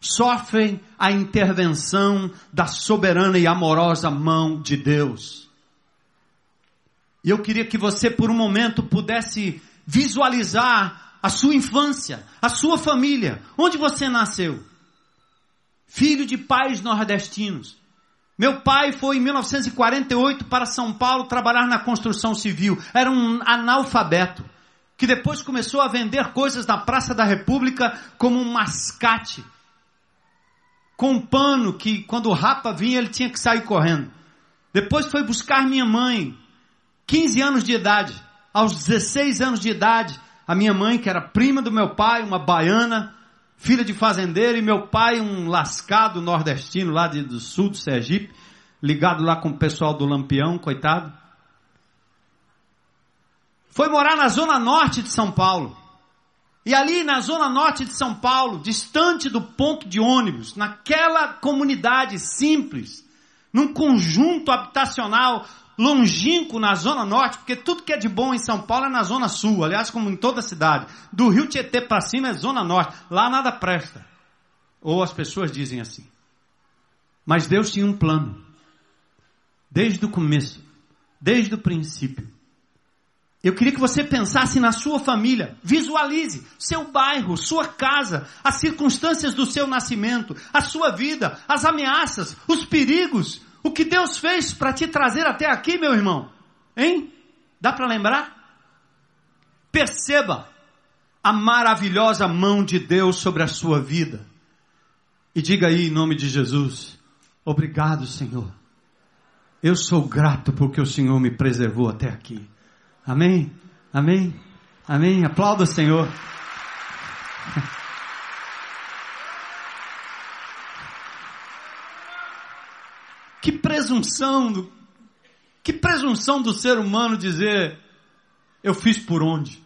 sofrem a intervenção da soberana e amorosa mão de Deus. E eu queria que você, por um momento, pudesse visualizar a sua infância, a sua família, onde você nasceu filho de pais nordestinos. Meu pai foi em 1948 para São Paulo trabalhar na construção civil. Era um analfabeto que depois começou a vender coisas na Praça da República como um mascate. Com um pano que quando o rapa vinha ele tinha que sair correndo. Depois foi buscar minha mãe, 15 anos de idade. Aos 16 anos de idade, a minha mãe, que era prima do meu pai, uma baiana, filha de fazendeiro, e meu pai, um lascado nordestino lá de, do sul do Sergipe, ligado lá com o pessoal do Lampião, coitado. Foi morar na zona norte de São Paulo. E ali na zona norte de São Paulo, distante do ponto de ônibus, naquela comunidade simples, num conjunto habitacional longínquo na Zona Norte, porque tudo que é de bom em São Paulo é na Zona Sul, aliás, como em toda a cidade. Do Rio Tietê para cima é Zona Norte, lá nada presta. Ou as pessoas dizem assim. Mas Deus tinha um plano, desde o começo, desde o princípio. Eu queria que você pensasse na sua família, visualize seu bairro, sua casa, as circunstâncias do seu nascimento, a sua vida, as ameaças, os perigos, o que Deus fez para te trazer até aqui, meu irmão? Hein? Dá para lembrar? Perceba a maravilhosa mão de Deus sobre a sua vida. E diga aí em nome de Jesus: Obrigado, Senhor. Eu sou grato porque o Senhor me preservou até aqui. Amém? Amém? Amém? Aplauda o Senhor. *laughs* Que presunção, do, que presunção do ser humano dizer, eu fiz por onde?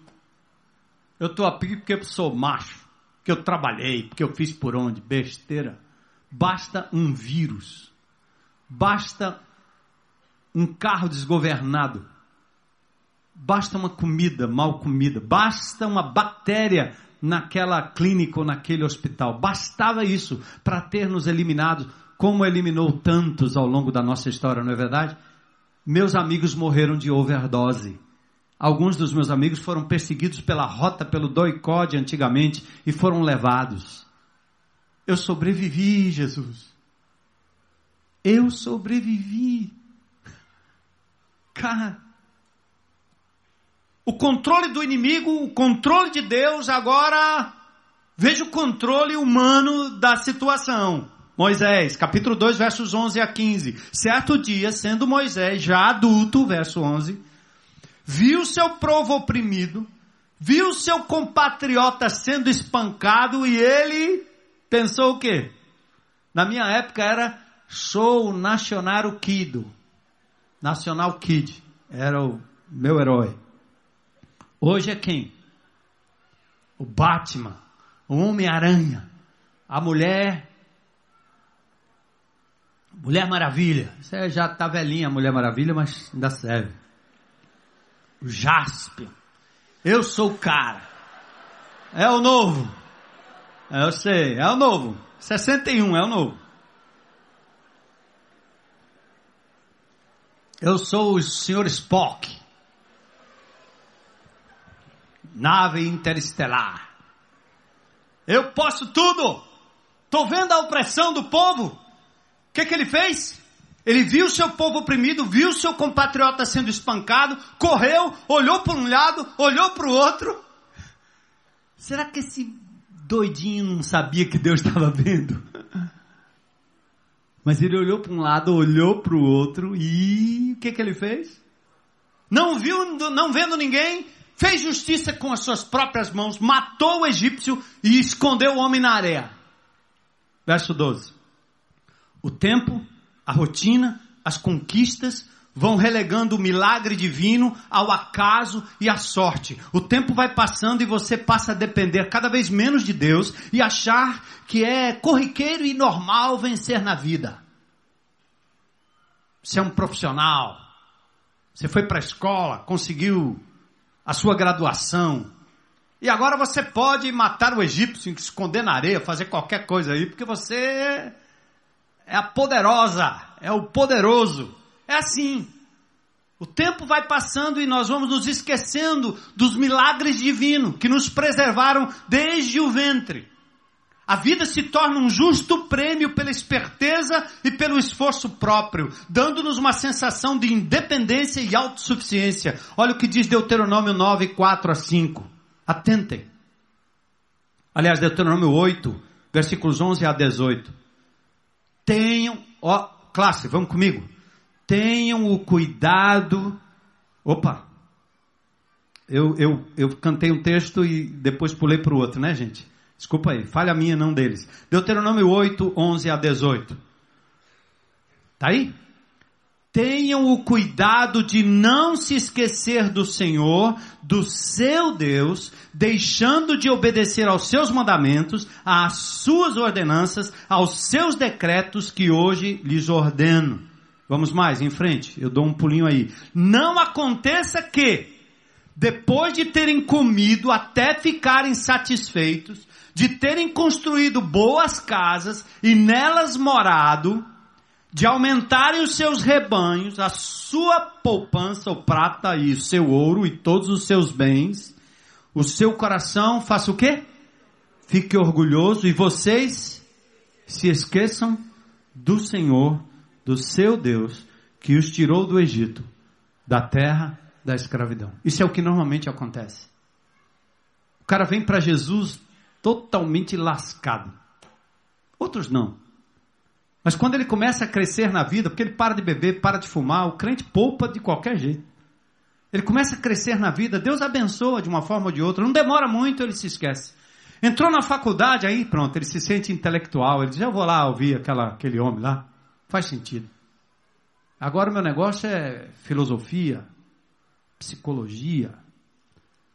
Eu estou aqui porque eu sou macho, porque eu trabalhei, porque eu fiz por onde? Besteira. Basta um vírus, basta um carro desgovernado, basta uma comida mal comida, basta uma bactéria naquela clínica ou naquele hospital. Bastava isso para ter nos eliminados como eliminou tantos ao longo da nossa história, não é verdade? Meus amigos morreram de overdose. Alguns dos meus amigos foram perseguidos pela rota, pelo doicode antigamente e foram levados. Eu sobrevivi, Jesus. Eu sobrevivi. Cara, o controle do inimigo, o controle de Deus, agora veja o controle humano da situação. Moisés, capítulo 2, versos 11 a 15. Certo dia, sendo Moisés já adulto, verso 11, viu seu provo oprimido, viu seu compatriota sendo espancado e ele pensou o quê? Na minha época era sou nacional Kido. Nacional Kid. Era o meu herói. Hoje é quem? O Batman, o Homem-Aranha, a mulher Mulher Maravilha. Você já está velhinha, Mulher Maravilha, mas ainda serve. O Jasper. Eu sou o cara. É o novo. É, eu sei, é o novo. 61, é o novo. Eu sou o Sr. Spock. Nave interestelar. Eu posso tudo. Estou vendo a opressão do povo que, que ele fez? Ele viu seu povo oprimido, viu seu compatriota sendo espancado, correu, olhou para um lado, olhou para o outro. Será que esse doidinho não sabia que Deus estava vendo? Mas ele olhou para um lado, olhou para o outro e o que, que ele fez? Não viu, não vendo ninguém, fez justiça com as suas próprias mãos, matou o egípcio e escondeu o homem na areia. Verso 12. O tempo, a rotina, as conquistas vão relegando o milagre divino ao acaso e à sorte. O tempo vai passando e você passa a depender cada vez menos de Deus e achar que é corriqueiro e normal vencer na vida. Você é um profissional. Você foi para a escola, conseguiu a sua graduação. E agora você pode matar o egípcio, esconder na areia, fazer qualquer coisa aí, porque você é a poderosa, é o poderoso. É assim. O tempo vai passando e nós vamos nos esquecendo dos milagres divinos que nos preservaram desde o ventre. A vida se torna um justo prêmio pela esperteza e pelo esforço próprio, dando-nos uma sensação de independência e autossuficiência. Olha o que diz Deuteronômio 9, 4 a 5. Atentem. Aliás, Deuteronômio 8, versículos 11 a 18. Tenham, ó, classe, vamos comigo. Tenham o cuidado. Opa! Eu, eu, eu cantei um texto e depois pulei para o outro, né, gente? Desculpa aí, falha minha, não deles. Deuteronômio 8, 11 a 18. Tá aí? Tenham o cuidado de não se esquecer do Senhor, do seu Deus, deixando de obedecer aos seus mandamentos, às suas ordenanças, aos seus decretos que hoje lhes ordeno. Vamos mais, em frente, eu dou um pulinho aí. Não aconteça que, depois de terem comido até ficarem satisfeitos, de terem construído boas casas e nelas morado, de aumentarem os seus rebanhos, a sua poupança, o prata e o seu ouro e todos os seus bens, o seu coração faça o quê? Fique orgulhoso e vocês se esqueçam do Senhor, do seu Deus, que os tirou do Egito, da terra da escravidão. Isso é o que normalmente acontece. O cara vem para Jesus totalmente lascado. Outros não. Mas quando ele começa a crescer na vida, porque ele para de beber, para de fumar, o crente poupa de qualquer jeito. Ele começa a crescer na vida, Deus abençoa de uma forma ou de outra, não demora muito, ele se esquece. Entrou na faculdade, aí pronto, ele se sente intelectual, ele diz, eu vou lá ouvir aquela, aquele homem lá, faz sentido. Agora o meu negócio é filosofia, psicologia,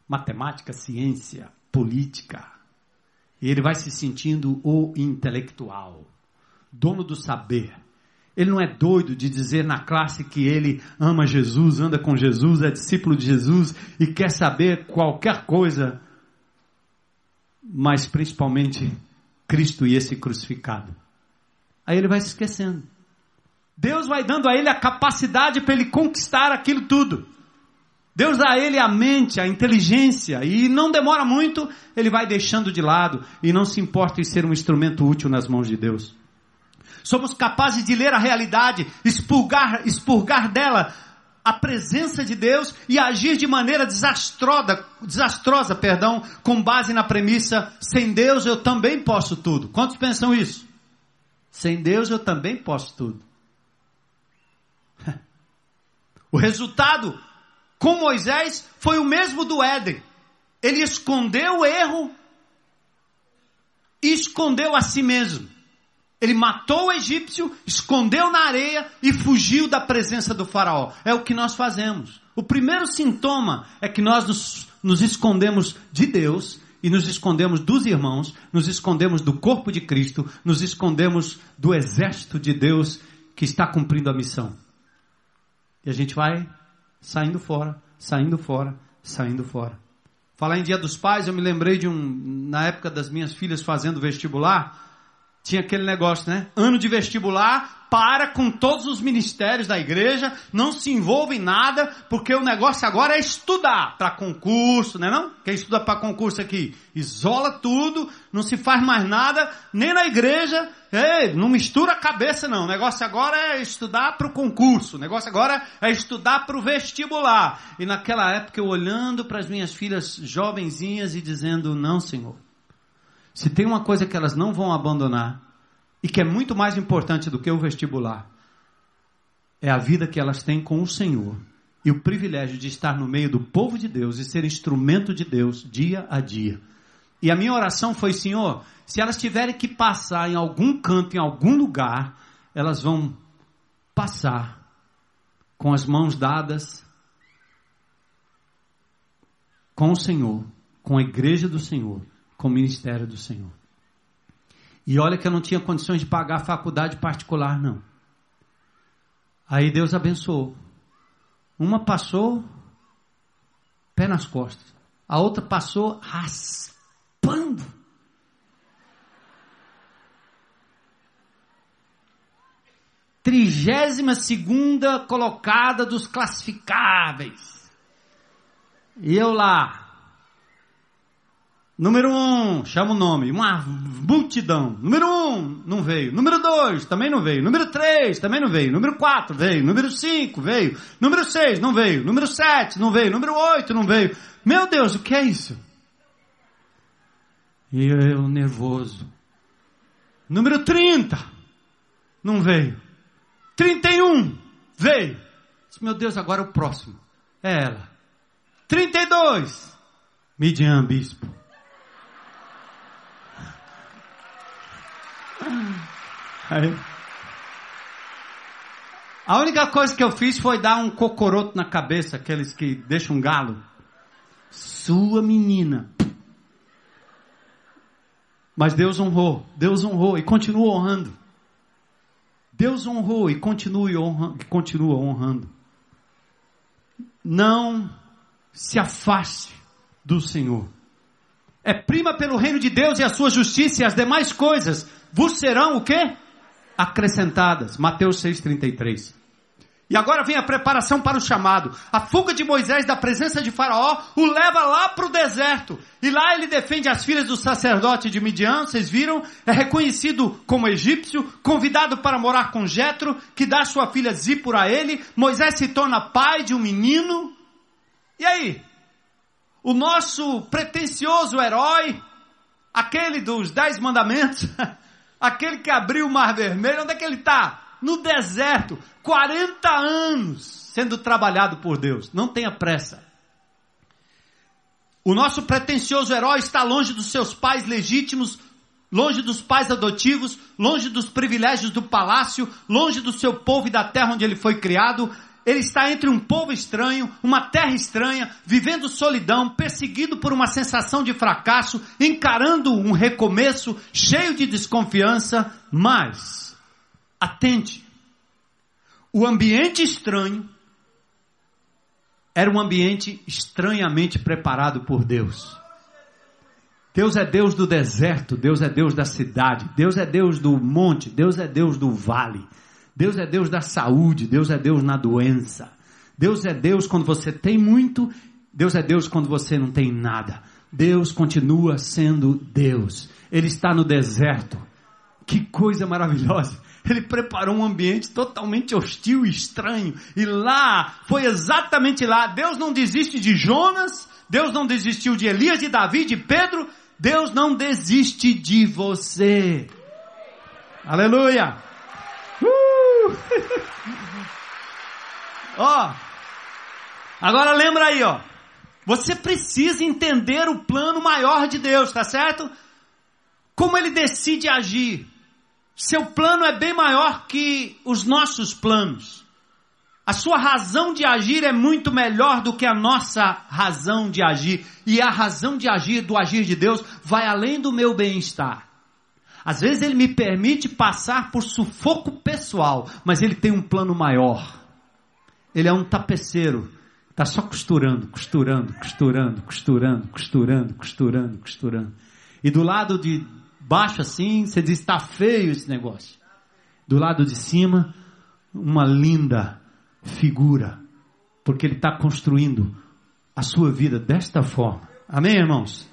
matemática, ciência, política. E ele vai se sentindo o intelectual, dono do saber. Ele não é doido de dizer na classe que ele ama Jesus, anda com Jesus, é discípulo de Jesus e quer saber qualquer coisa, mas principalmente Cristo e esse crucificado. Aí ele vai se esquecendo. Deus vai dando a ele a capacidade para ele conquistar aquilo tudo. Deus dá a ele a mente, a inteligência, e não demora muito, ele vai deixando de lado e não se importa em ser um instrumento útil nas mãos de Deus. Somos capazes de ler a realidade, expurgar, expurgar dela a presença de Deus e agir de maneira desastrosa, desastrosa, perdão, com base na premissa: sem Deus eu também posso tudo. Quantos pensam isso? Sem Deus eu também posso tudo. *laughs* O resultado com Moisés foi o mesmo do Éden. Ele escondeu o erro e escondeu a si mesmo. Ele matou o egípcio, escondeu na areia e fugiu da presença do faraó. É o que nós fazemos. O primeiro sintoma é que nós nos, nos escondemos de Deus e nos escondemos dos irmãos, nos escondemos do corpo de Cristo, nos escondemos do exército de Deus que está cumprindo a missão. E a gente vai saindo fora, saindo fora, saindo fora. Falar em Dia dos Pais, eu me lembrei de um, na época das minhas filhas fazendo vestibular, tinha aquele negócio, né? Ano de vestibular, para com todos os ministérios da igreja, não se envolve em nada, porque o negócio agora é estudar para concurso, né não? Quem estuda para concurso aqui, isola tudo, não se faz mais nada, nem na igreja, ei, não mistura a cabeça não. O negócio agora é estudar para o concurso, o negócio agora é estudar para o vestibular. E naquela época eu olhando para as minhas filhas jovenzinhas e dizendo, não, Senhor. Se tem uma coisa que elas não vão abandonar, e que é muito mais importante do que o vestibular, é a vida que elas têm com o Senhor e o privilégio de estar no meio do povo de Deus e ser instrumento de Deus dia a dia. E a minha oração foi, Senhor, se elas tiverem que passar em algum canto, em algum lugar, elas vão passar com as mãos dadas com o Senhor, com a igreja do Senhor, com o ministério do Senhor. E olha que eu não tinha condições de pagar a faculdade particular, não. Aí Deus abençoou. Uma passou pé nas costas. A outra passou raspando. Trigésima segunda colocada dos classificáveis. E eu lá, Número um, chama o nome, uma multidão. Número um, não veio. Número dois, também não veio. Número três, também não veio. Número quatro, veio. Número cinco, veio. Número seis, não veio. Número sete, não veio. Número oito, não veio. Meu Deus, o que é isso? E eu nervoso. Número trinta, não veio. Trinta e um, veio. Meu Deus, agora é o próximo. É ela. Trinta e dois, Midian Bispo. Aí. A única coisa que eu fiz foi dar um cocoroto na cabeça, aqueles que deixam um galo. Sua menina. Mas Deus honrou, Deus honrou e continua honrando. Deus honrou e continua honrando, continua honrando. Não se afaste do Senhor. É prima pelo reino de Deus e a sua justiça e as demais coisas vos serão o quê? Acrescentadas. Mateus 6,33. E agora vem a preparação para o chamado. A fuga de Moisés da presença de Faraó o leva lá para o deserto. E lá ele defende as filhas do sacerdote de Midian, vocês viram? É reconhecido como egípcio, convidado para morar com Jetro, que dá sua filha Zípora a ele. Moisés se torna pai de um menino. E aí? O nosso pretensioso herói, aquele dos dez mandamentos, *laughs* aquele que abriu o mar vermelho, onde é que ele está? No deserto, 40 anos sendo trabalhado por Deus. Não tenha pressa. O nosso pretensioso herói está longe dos seus pais legítimos, longe dos pais adotivos, longe dos privilégios do palácio, longe do seu povo e da terra onde ele foi criado. Ele está entre um povo estranho, uma terra estranha, vivendo solidão, perseguido por uma sensação de fracasso, encarando um recomeço cheio de desconfiança, mas, atente, o ambiente estranho era um ambiente estranhamente preparado por Deus. Deus é Deus do deserto, Deus é Deus da cidade, Deus é Deus do monte, Deus é Deus do vale. Deus é Deus da saúde, Deus é Deus na doença. Deus é Deus quando você tem muito, Deus é Deus quando você não tem nada. Deus continua sendo Deus. Ele está no deserto. Que coisa maravilhosa. Ele preparou um ambiente totalmente hostil e estranho. E lá, foi exatamente lá. Deus não desiste de Jonas, Deus não desistiu de Elias, de Davi, de Pedro. Deus não desiste de você. Aleluia! Ó, agora lembra aí, ó. Você precisa entender o plano maior de Deus, tá certo? Como ele decide agir. Seu plano é bem maior que os nossos planos. A sua razão de agir é muito melhor do que a nossa razão de agir. E a razão de agir, do agir de Deus, vai além do meu bem-estar. Às vezes ele me permite passar por sufoco pessoal, mas ele tem um plano maior. Ele é um tapeceiro, está só costurando, costurando, costurando, costurando, costurando, costurando, costurando. E do lado de baixo assim, você diz, está feio esse negócio. Do lado de cima, uma linda figura, porque ele está construindo a sua vida desta forma. Amém, irmãos?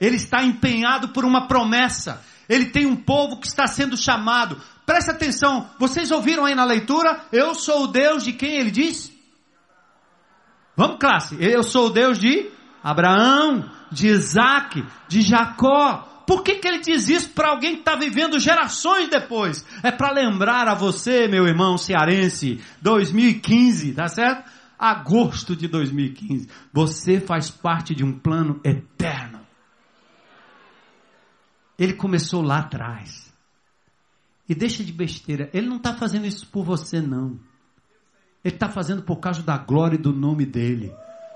Ele está empenhado por uma promessa. Ele tem um povo que está sendo chamado. Presta atenção, vocês ouviram aí na leitura? Eu sou o Deus de quem ele diz? Vamos, classe. Eu sou o Deus de Abraão, de Isaac, de Jacó. Por que, que ele diz isso para alguém que está vivendo gerações depois? É para lembrar a você, meu irmão cearense, 2015, tá certo? Agosto de 2015. Você faz parte de um plano eterno. Ele começou lá atrás. E deixa de besteira. Ele não está fazendo isso por você, não. Ele está fazendo por causa da glória e do nome dele.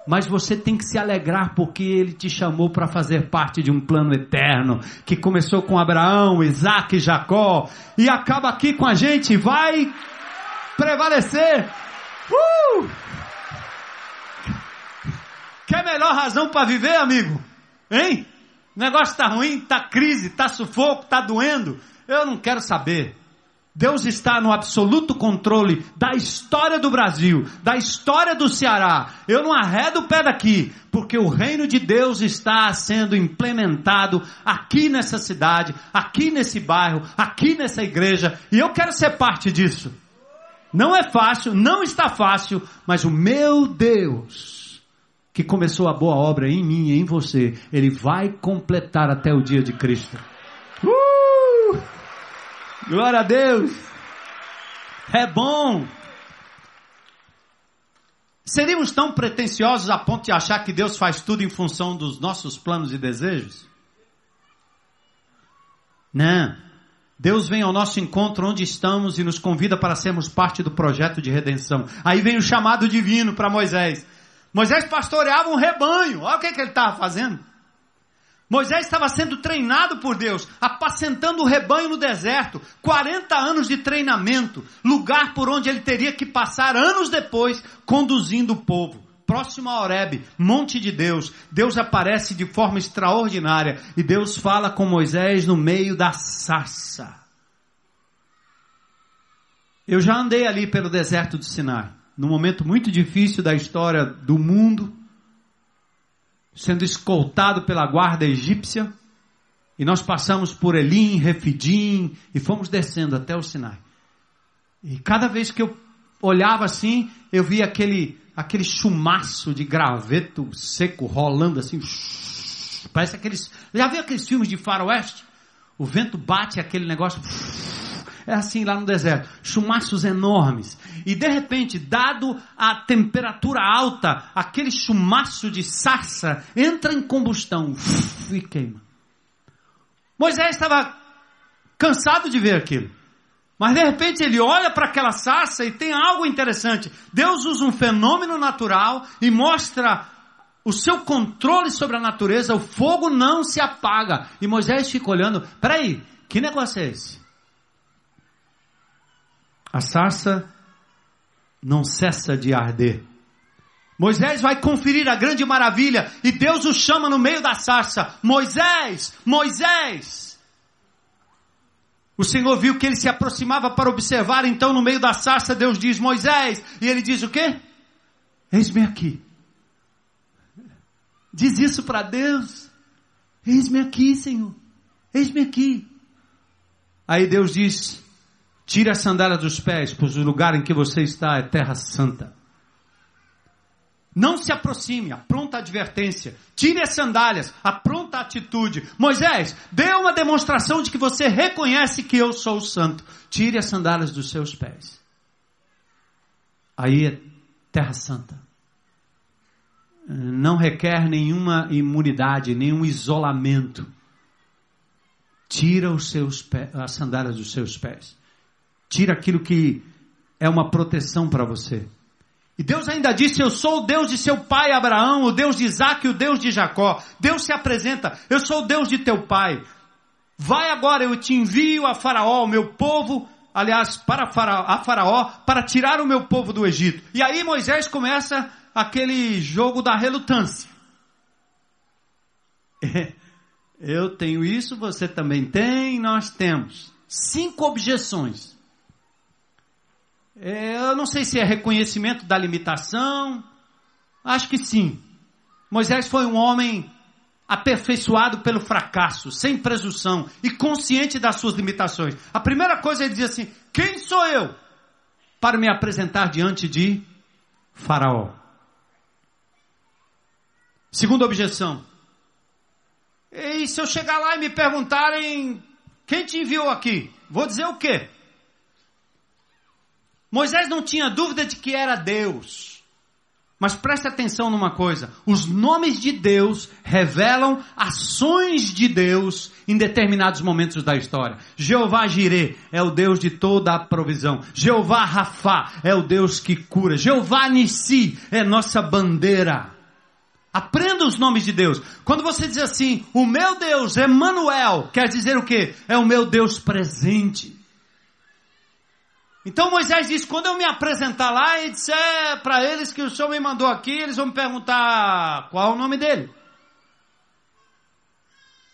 Mas você tem que se alegrar porque ele te chamou para fazer parte de um plano eterno que começou com Abraão, Isaac e Jacó e acaba aqui com a gente. Vai prevalecer. Uh! Quer melhor razão para viver, amigo? Hein? O negócio está ruim, está crise, está sufoco, está doendo. Eu não quero saber. Deus está no absoluto controle da história do Brasil, da história do Ceará. Eu não arredo o pé daqui, porque o reino de Deus está sendo implementado aqui nessa cidade, aqui nesse bairro, aqui nessa igreja, e eu quero ser parte disso. Não é fácil, não está fácil, mas o meu Deus, que começou a boa obra em mim e em você, ele vai completar até o dia de Cristo. Glória a Deus. É bom. Seríamos tão pretensiosos a ponto de achar que Deus faz tudo em função dos nossos planos e desejos? Não. Deus vem ao nosso encontro onde estamos e nos convida para sermos parte do projeto de redenção. Aí vem o chamado divino para Moisés. Moisés pastoreava um rebanho. Olha o que, que ele estava fazendo. Moisés estava sendo treinado por Deus, apacentando o rebanho no deserto, 40 anos de treinamento, lugar por onde ele teria que passar anos depois, conduzindo o povo. Próximo a Horebe, monte de Deus, Deus aparece de forma extraordinária e Deus fala com Moisés no meio da sarça. Eu já andei ali pelo deserto do Sinai, num momento muito difícil da história do mundo, sendo escoltado pela guarda egípcia, e nós passamos por Elim, Refidim, e fomos descendo até o Sinai. E cada vez que eu olhava assim, eu via aquele, aquele chumaço de graveto seco rolando assim, parece aqueles, já viu aqueles filmes de faroeste? O vento bate aquele negócio, é assim lá no deserto, chumaços enormes. E de repente, dado a temperatura alta, aquele chumaço de sarça entra em combustão e queima. Moisés estava cansado de ver aquilo. Mas de repente ele olha para aquela sarça e tem algo interessante. Deus usa um fenômeno natural e mostra o seu controle sobre a natureza. O fogo não se apaga. E Moisés fica olhando: peraí, que negócio é esse? A sarça não cessa de arder. Moisés vai conferir a grande maravilha e Deus o chama no meio da sarça: Moisés, Moisés. O Senhor viu que ele se aproximava para observar, então no meio da sarça Deus diz: Moisés, e ele diz o quê? Eis-me aqui. Diz isso para Deus: Eis-me aqui, Senhor, eis-me aqui. Aí Deus diz: Tire a sandália dos pés, pois o lugar em que você está é terra santa. Não se aproxime, a pronta advertência. Tire as sandálias, a pronta atitude. Moisés, dê uma demonstração de que você reconhece que eu sou o santo. Tire as sandálias dos seus pés. Aí é terra santa. Não requer nenhuma imunidade, nenhum isolamento. Tira os seus pés, as sandálias dos seus pés. Tira aquilo que é uma proteção para você. E Deus ainda disse: Eu sou o Deus de seu pai Abraão, o Deus de Isaac o Deus de Jacó. Deus se apresenta: Eu sou o Deus de teu pai. Vai agora, eu te envio a Faraó, o meu povo, aliás, para faraó, a Faraó, para tirar o meu povo do Egito. E aí Moisés começa aquele jogo da relutância. *laughs* Eu tenho isso, você também tem, nós temos. Cinco objeções. É, eu não sei se é reconhecimento da limitação. Acho que sim. Moisés foi um homem aperfeiçoado pelo fracasso, sem presunção e consciente das suas limitações. A primeira coisa ele diz assim: Quem sou eu para me apresentar diante de Faraó? Segunda objeção. E se eu chegar lá e me perguntarem quem te enviou aqui? Vou dizer o quê? Moisés não tinha dúvida de que era Deus. Mas preste atenção numa coisa: os nomes de Deus revelam ações de Deus em determinados momentos da história. Jeová Jireh é o Deus de toda a provisão. Jeová Rafá é o Deus que cura. Jeová Nissi é nossa bandeira. Aprenda os nomes de Deus. Quando você diz assim, o meu Deus, Emmanuel, quer dizer o quê? É o meu Deus presente. Então Moisés disse: quando eu me apresentar lá e disser para eles que o Senhor me mandou aqui, eles vão me perguntar qual é o nome dele.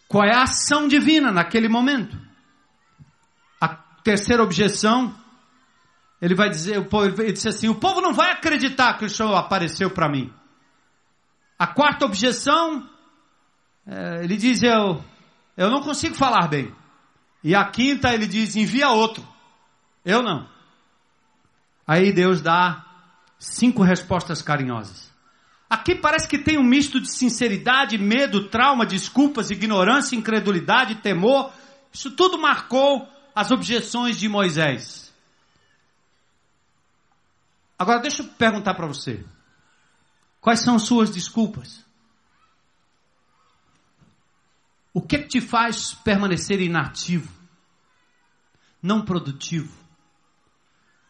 Qual é a ação divina naquele momento? A terceira objeção, ele vai dizer, ele disse assim: o povo não vai acreditar que o Senhor apareceu para mim. A quarta objeção, é, ele diz: eu, eu não consigo falar bem. E a quinta, ele diz: envia outro. Eu não. Aí Deus dá cinco respostas carinhosas. Aqui parece que tem um misto de sinceridade, medo, trauma, desculpas, ignorância, incredulidade, temor. Isso tudo marcou as objeções de Moisés. Agora deixa eu perguntar para você. Quais são suas desculpas? O que, que te faz permanecer inativo? Não produtivo?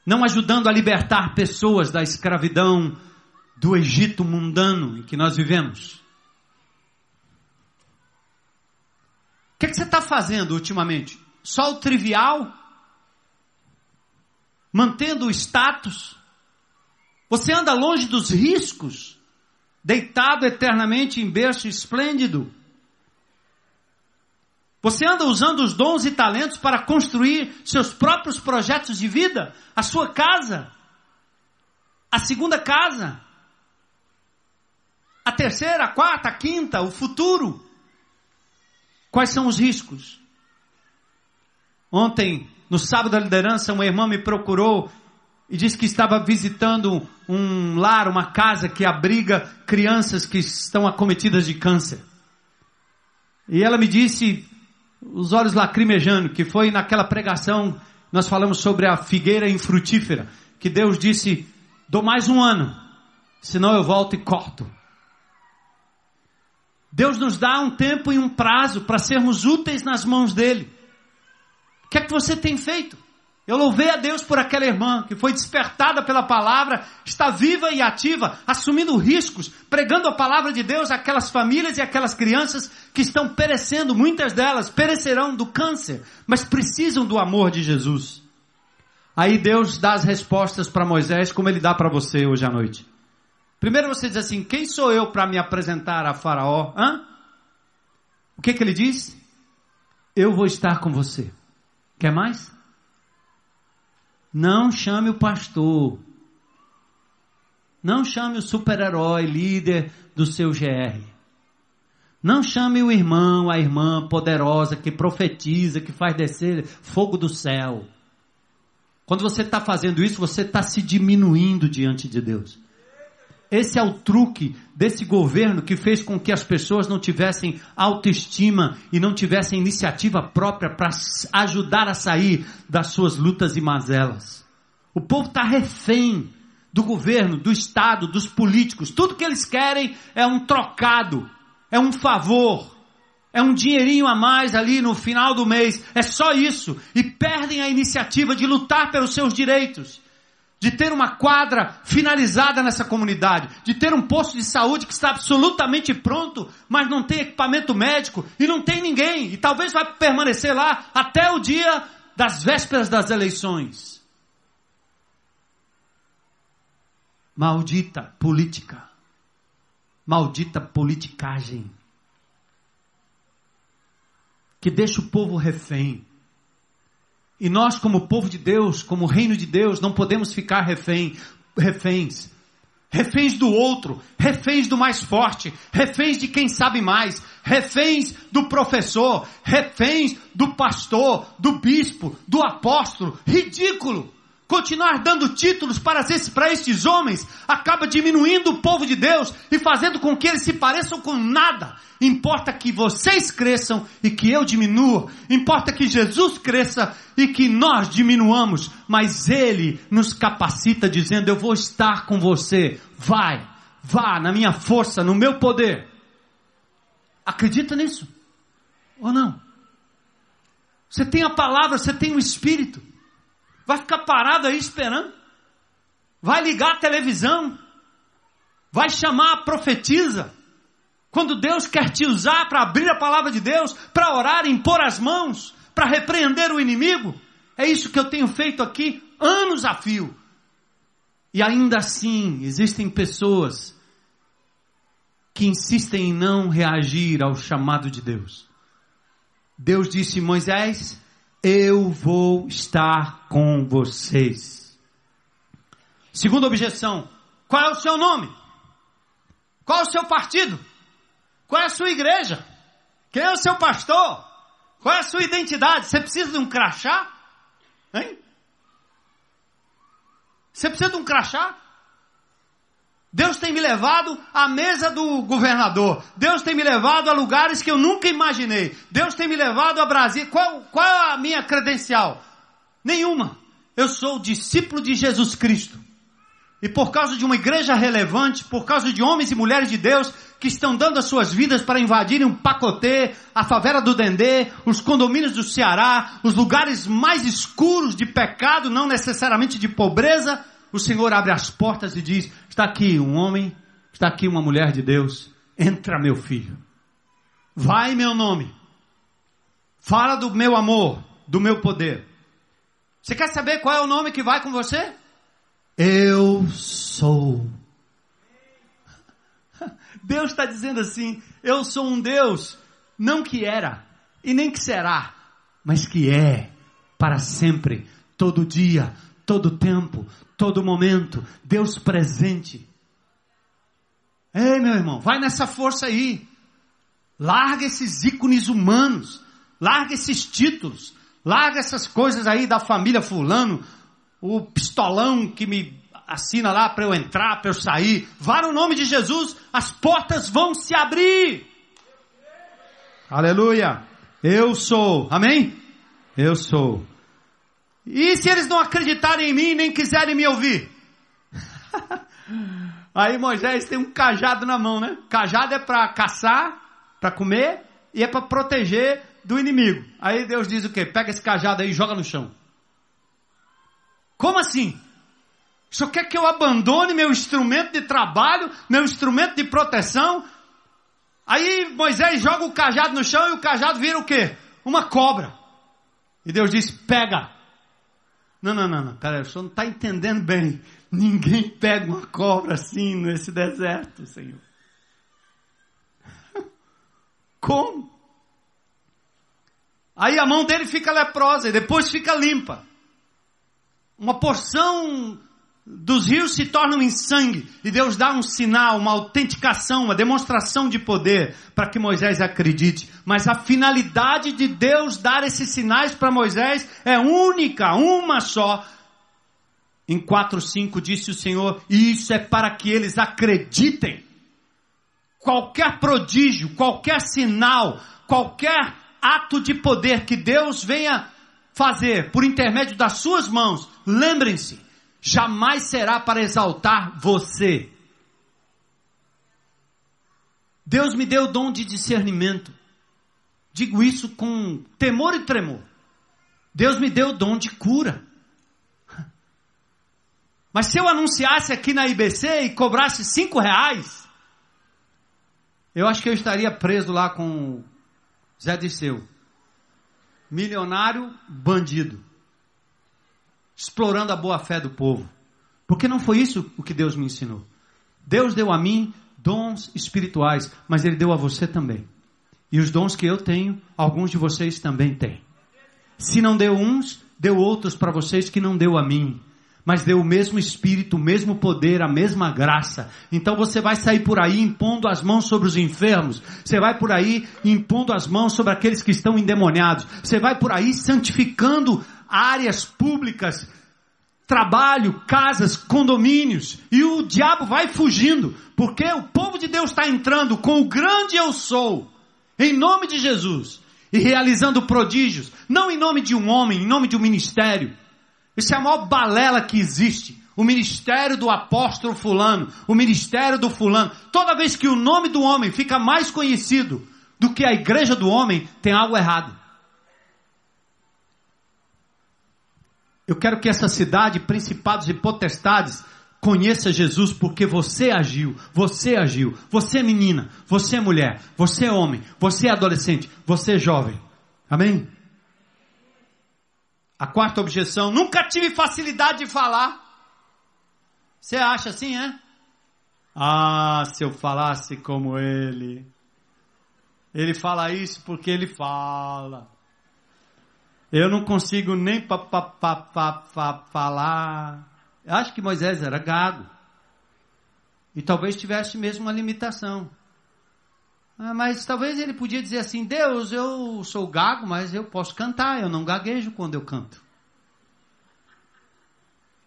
Não ajudando a libertar pessoas da escravidão do Egito mundano em que nós vivemos. O que, é que você está fazendo ultimamente? Só o trivial? Mantendo o status? Você anda longe dos riscos? Deitado eternamente em berço esplêndido? Você anda usando os dons e talentos para construir seus próprios projetos de vida? A sua casa? A segunda casa? A terceira, a quarta, a quinta, o futuro? Quais são os riscos? Ontem, no sábado da liderança, uma irmã me procurou e disse que estava visitando um lar, uma casa que abriga crianças que estão acometidas de câncer. E ela me disse os olhos lacrimejando, que foi naquela pregação, nós falamos sobre a figueira infrutífera, que Deus disse, dou mais um ano, senão eu volto e corto. Deus nos dá um tempo e um prazo para sermos úteis nas mãos dele. O que é que você tem feito? Eu louvei a Deus por aquela irmã que foi despertada pela palavra, está viva e ativa, assumindo riscos, pregando a palavra de Deus àquelas famílias e àquelas crianças que estão perecendo, muitas delas perecerão do câncer, mas precisam do amor de Jesus. Aí Deus dá as respostas para Moisés como ele dá para você hoje à noite. Primeiro você diz assim: quem sou eu para me apresentar a Faraó? Hã? O que, que ele diz? Eu vou estar com você. Quer mais? Não chame o pastor. Não chame o super-herói, líder do seu GR. Não chame o irmão, a irmã poderosa que profetiza, que faz descer fogo do céu. Quando você está fazendo isso, você está se diminuindo diante de Deus. Esse é o truque desse governo que fez com que as pessoas não tivessem autoestima e não tivessem iniciativa própria para ajudar a sair das suas lutas e mazelas. O povo está refém do governo, do Estado, dos políticos. Tudo que eles querem é um trocado, é um favor, é um dinheirinho a mais ali no final do mês. É só isso. E perdem a iniciativa de lutar pelos seus direitos de ter uma quadra finalizada nessa comunidade, de ter um posto de saúde que está absolutamente pronto, mas não tem equipamento médico e não tem ninguém, e talvez vai permanecer lá até o dia das vésperas das eleições. Maldita política. Maldita politicagem. Que deixa o povo refém e nós, como povo de Deus, como reino de Deus, não podemos ficar refém, reféns. Reféns do outro, reféns do mais forte, reféns de quem sabe mais, reféns do professor, reféns do pastor, do bispo, do apóstolo. Ridículo! Continuar dando títulos para, esses, para estes homens acaba diminuindo o povo de Deus e fazendo com que eles se pareçam com nada. Importa que vocês cresçam e que eu diminua. Importa que Jesus cresça e que nós diminuamos. Mas Ele nos capacita dizendo: Eu vou estar com você. Vai, vá na minha força, no meu poder. Acredita nisso? Ou não? Você tem a palavra, você tem o Espírito. Vai ficar parado aí esperando? Vai ligar a televisão? Vai chamar a profetisa? Quando Deus quer te usar para abrir a palavra de Deus, para orar, impor as mãos, para repreender o inimigo? É isso que eu tenho feito aqui anos a fio. E ainda assim, existem pessoas que insistem em não reagir ao chamado de Deus. Deus disse: Moisés, eu vou estar com vocês. Segunda objeção: qual é o seu nome? Qual é o seu partido? Qual é a sua igreja? Quem é o seu pastor? Qual é a sua identidade? Você precisa de um crachá? Hein? Você precisa de um crachá? Deus tem me levado à mesa do governador. Deus tem me levado a lugares que eu nunca imaginei. Deus tem me levado a Brasília. Qual, qual a minha credencial? Nenhuma. Eu sou discípulo de Jesus Cristo. E por causa de uma igreja relevante, por causa de homens e mulheres de Deus que estão dando as suas vidas para invadirem um pacotê, a favela do Dendê, os condomínios do Ceará, os lugares mais escuros de pecado, não necessariamente de pobreza, o Senhor abre as portas e diz: Está aqui um homem, está aqui uma mulher de Deus, entra meu filho. Vai meu nome. Fala do meu amor, do meu poder. Você quer saber qual é o nome que vai com você? Eu sou. *laughs* Deus está dizendo assim: eu sou um Deus, não que era e nem que será, mas que é para sempre, todo dia, todo tempo, todo momento, Deus presente. Ei, meu irmão, vai nessa força aí. Larga esses ícones humanos, larga esses títulos, larga essas coisas aí da família fulano, o pistolão que me assina lá para eu entrar, para eu sair. Vá no nome de Jesus, as portas vão se abrir. Aleluia. Eu sou. Amém? Eu sou. E se eles não acreditarem em mim nem quiserem me ouvir? *laughs* Aí Moisés tem um cajado na mão, né? Cajado é para caçar, para comer e é para proteger do inimigo. Aí Deus diz o quê? Pega esse cajado aí e joga no chão. Como assim? O senhor quer que eu abandone meu instrumento de trabalho, meu instrumento de proteção? Aí Moisés joga o cajado no chão e o cajado vira o quê? Uma cobra. E Deus diz: pega. Não, não, não, não. Peraí, o senhor não está entendendo bem. Ninguém pega uma cobra assim nesse deserto, Senhor. *laughs* Como? Aí a mão dele fica leprosa e depois fica limpa. Uma porção dos rios se tornam em sangue e Deus dá um sinal, uma autenticação, uma demonstração de poder para que Moisés acredite. Mas a finalidade de Deus dar esses sinais para Moisés é única, uma só. Em 4:5 disse o Senhor: e "Isso é para que eles acreditem. Qualquer prodígio, qualquer sinal, qualquer ato de poder que Deus venha fazer por intermédio das suas mãos, lembrem-se, jamais será para exaltar você. Deus me deu o dom de discernimento. Digo isso com temor e tremor. Deus me deu o dom de cura. Mas se eu anunciasse aqui na IBC e cobrasse cinco reais, eu acho que eu estaria preso lá com Zé Disseu. Milionário, bandido explorando a boa fé do povo. Porque não foi isso o que Deus me ensinou. Deus deu a mim dons espirituais, mas Ele deu a você também. E os dons que eu tenho, alguns de vocês também têm. Se não deu uns, deu outros para vocês que não deu a mim. Mas deu o mesmo espírito, o mesmo poder, a mesma graça. Então você vai sair por aí impondo as mãos sobre os enfermos. Você vai por aí impondo as mãos sobre aqueles que estão endemoniados. Você vai por aí santificando áreas públicas, trabalho, casas, condomínios, e o diabo vai fugindo, porque o povo de Deus está entrando com o grande eu sou, em nome de Jesus, e realizando prodígios, não em nome de um homem, em nome de um ministério. Isso é a maior balela que existe. o ministério do apóstolo fulano, o ministério do fulano. Toda vez que o nome do homem fica mais conhecido do que a igreja do homem, tem algo errado. Eu quero que essa cidade, principados e potestades, conheça Jesus porque você agiu, você agiu, você é menina, você é mulher, você é homem, você é adolescente, você é jovem. Amém? A quarta objeção, nunca tive facilidade de falar. Você acha assim, é? Ah, se eu falasse como ele. Ele fala isso porque ele fala. Eu não consigo nem pa, pa, pa, pa, pa, falar. Acho que Moisés era gago. E talvez tivesse mesmo uma limitação. Ah, mas talvez ele podia dizer assim: Deus, eu sou gago, mas eu posso cantar, eu não gaguejo quando eu canto.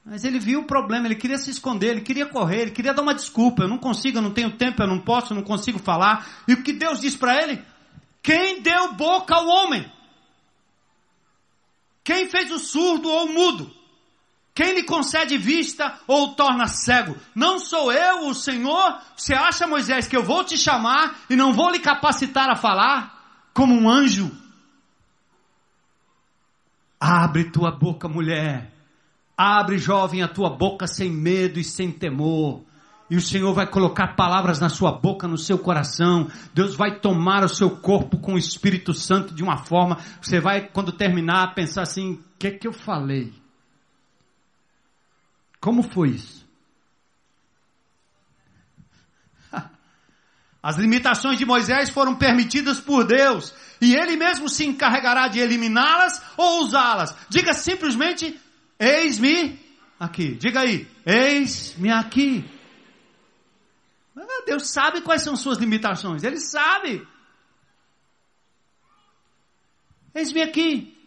Mas ele viu o problema, ele queria se esconder, ele queria correr, ele queria dar uma desculpa. Eu não consigo, eu não tenho tempo, eu não posso, eu não consigo falar. E o que Deus disse para ele? Quem deu boca ao homem? Quem fez o surdo ou o mudo? Quem lhe concede vista ou o torna cego? Não sou eu, o Senhor? Você acha, Moisés, que eu vou te chamar e não vou lhe capacitar a falar como um anjo? Abre tua boca, mulher. Abre, jovem, a tua boca sem medo e sem temor. E o Senhor vai colocar palavras na sua boca, no seu coração. Deus vai tomar o seu corpo com o Espírito Santo de uma forma. Você vai, quando terminar, pensar assim: o que é que eu falei? Como foi isso? *laughs* As limitações de Moisés foram permitidas por Deus. E ele mesmo se encarregará de eliminá-las ou usá-las. Diga simplesmente: Eis-me aqui. Diga aí: Eis-me aqui. Ah, Deus sabe quais são suas limitações. Ele sabe. Eis-me aqui.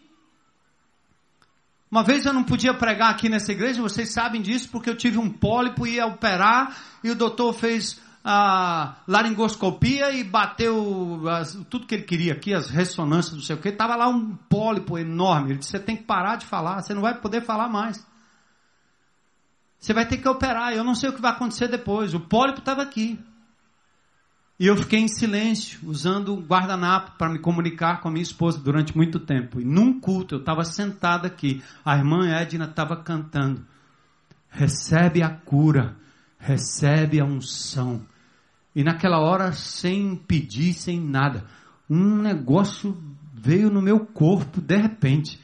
Uma vez eu não podia pregar aqui nessa igreja, vocês sabem disso, porque eu tive um pólipo e ia operar, e o doutor fez a laringoscopia e bateu as, tudo que ele queria aqui, as ressonâncias, não sei o que. Estava lá um pólipo enorme. Ele disse: Você tem que parar de falar, você não vai poder falar mais. Você vai ter que operar. Eu não sei o que vai acontecer depois. O pólipo estava aqui. E eu fiquei em silêncio, usando o guardanapo para me comunicar com a minha esposa durante muito tempo. E num culto, eu estava sentado aqui. A irmã Edna estava cantando. Recebe a cura, recebe a unção. E naquela hora, sem pedir, sem nada, um negócio veio no meu corpo de repente.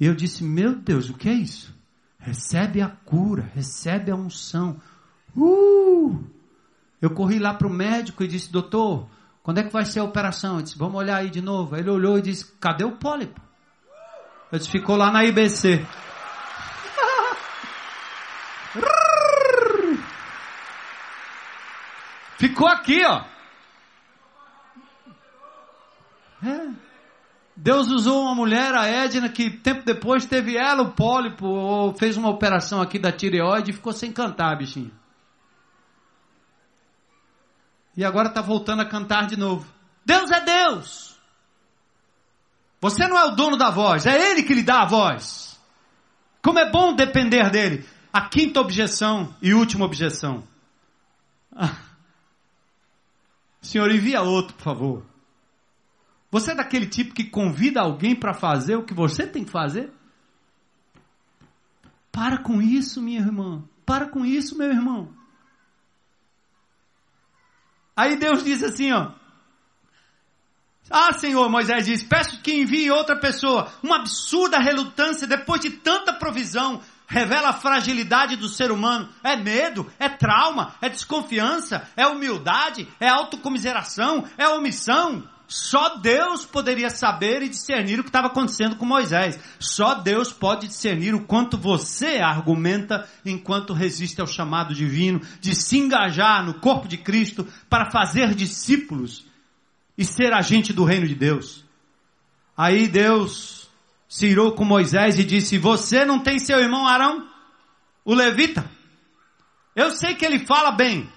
E eu disse: Meu Deus, o que é isso? Recebe a cura, recebe a unção. Uh! Eu corri lá para o médico e disse: Doutor, quando é que vai ser a operação? Eu disse: Vamos olhar aí de novo. Ele olhou e disse: Cadê o pólipo? Eu disse: Ficou lá na IBC. *laughs* Ficou aqui, ó. É. Deus usou uma mulher, a Edna, que tempo depois teve ela o pólipo, ou fez uma operação aqui da tireoide e ficou sem cantar, bichinho. E agora está voltando a cantar de novo. Deus é Deus. Você não é o dono da voz, é Ele que lhe dá a voz. Como é bom depender dele. A quinta objeção e última objeção. Ah. Senhor, envia outro, por favor. Você é daquele tipo que convida alguém para fazer o que você tem que fazer? Para com isso, minha irmã. Para com isso, meu irmão. Aí Deus diz assim, ó. Ah, Senhor, Moisés diz, peço que envie outra pessoa. Uma absurda relutância depois de tanta provisão revela a fragilidade do ser humano. É medo, é trauma, é desconfiança, é humildade, é autocomiseração, é omissão. Só Deus poderia saber e discernir o que estava acontecendo com Moisés. Só Deus pode discernir o quanto você argumenta enquanto resiste ao chamado divino de se engajar no corpo de Cristo para fazer discípulos e ser agente do reino de Deus. Aí Deus se irou com Moisés e disse: Você não tem seu irmão Arão, o levita? Eu sei que ele fala bem,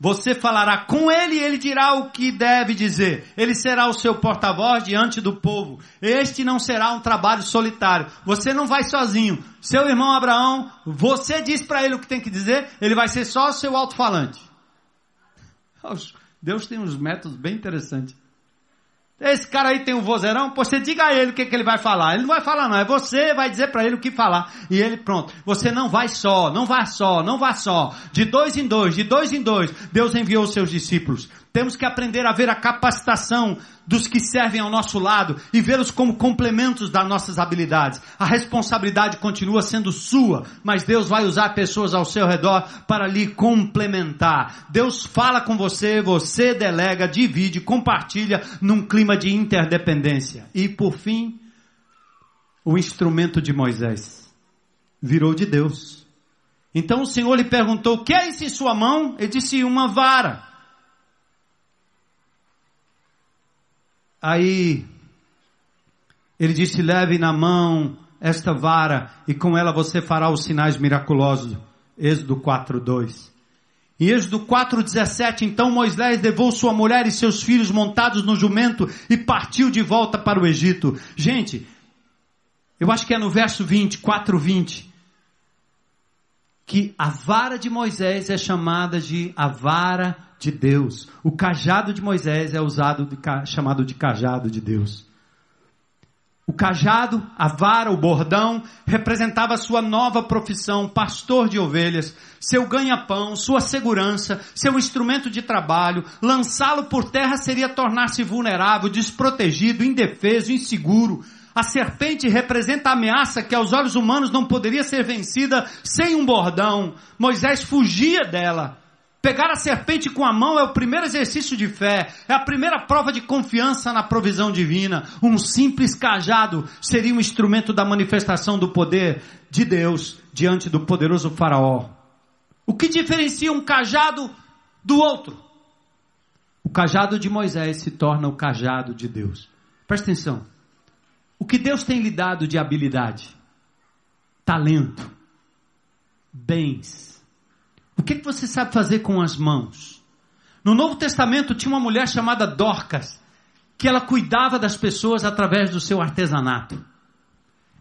Você falará com ele e ele dirá o que deve dizer. Ele será o seu porta-voz diante do povo. Este não será um trabalho solitário. Você não vai sozinho. Seu irmão Abraão, você diz para ele o que tem que dizer, ele vai ser só seu alto-falante. Deus tem uns métodos bem interessantes. Esse cara aí tem um vozeirão, você diga a ele o que, que ele vai falar. Ele não vai falar não, é você vai dizer para ele o que falar. E ele, pronto, você não vai só, não vá só, não vá só. De dois em dois, de dois em dois, Deus enviou os seus discípulos. Temos que aprender a ver a capacitação dos que servem ao nosso lado e vê-los como complementos das nossas habilidades. A responsabilidade continua sendo sua, mas Deus vai usar pessoas ao seu redor para lhe complementar. Deus fala com você, você delega, divide, compartilha num clima de interdependência. E por fim, o instrumento de Moisés virou de Deus. Então o Senhor lhe perguntou: "O que é isso em sua mão?" Ele disse: "Uma vara." Aí ele disse: leve na mão esta vara e com ela você fará os sinais miraculosos. Êxodo 4:2. Em Êxodo 4:17, então Moisés levou sua mulher e seus filhos montados no jumento e partiu de volta para o Egito. Gente, eu acho que é no verso 20, 4:20, que a vara de Moisés é chamada de a vara de Deus. O cajado de Moisés é usado de, chamado de cajado de Deus. O cajado, a vara, o bordão, representava sua nova profissão, pastor de ovelhas, seu ganha-pão, sua segurança, seu instrumento de trabalho. Lançá-lo por terra seria tornar-se vulnerável, desprotegido, indefeso, inseguro. A serpente representa a ameaça que aos olhos humanos não poderia ser vencida sem um bordão. Moisés fugia dela. Pegar a serpente com a mão é o primeiro exercício de fé, é a primeira prova de confiança na provisão divina. Um simples cajado seria um instrumento da manifestação do poder de Deus diante do poderoso Faraó. O que diferencia um cajado do outro? O cajado de Moisés se torna o cajado de Deus. Presta atenção. O que Deus tem lhe dado de habilidade, talento, bens, o que, que você sabe fazer com as mãos? No Novo Testamento tinha uma mulher chamada Dorcas, que ela cuidava das pessoas através do seu artesanato.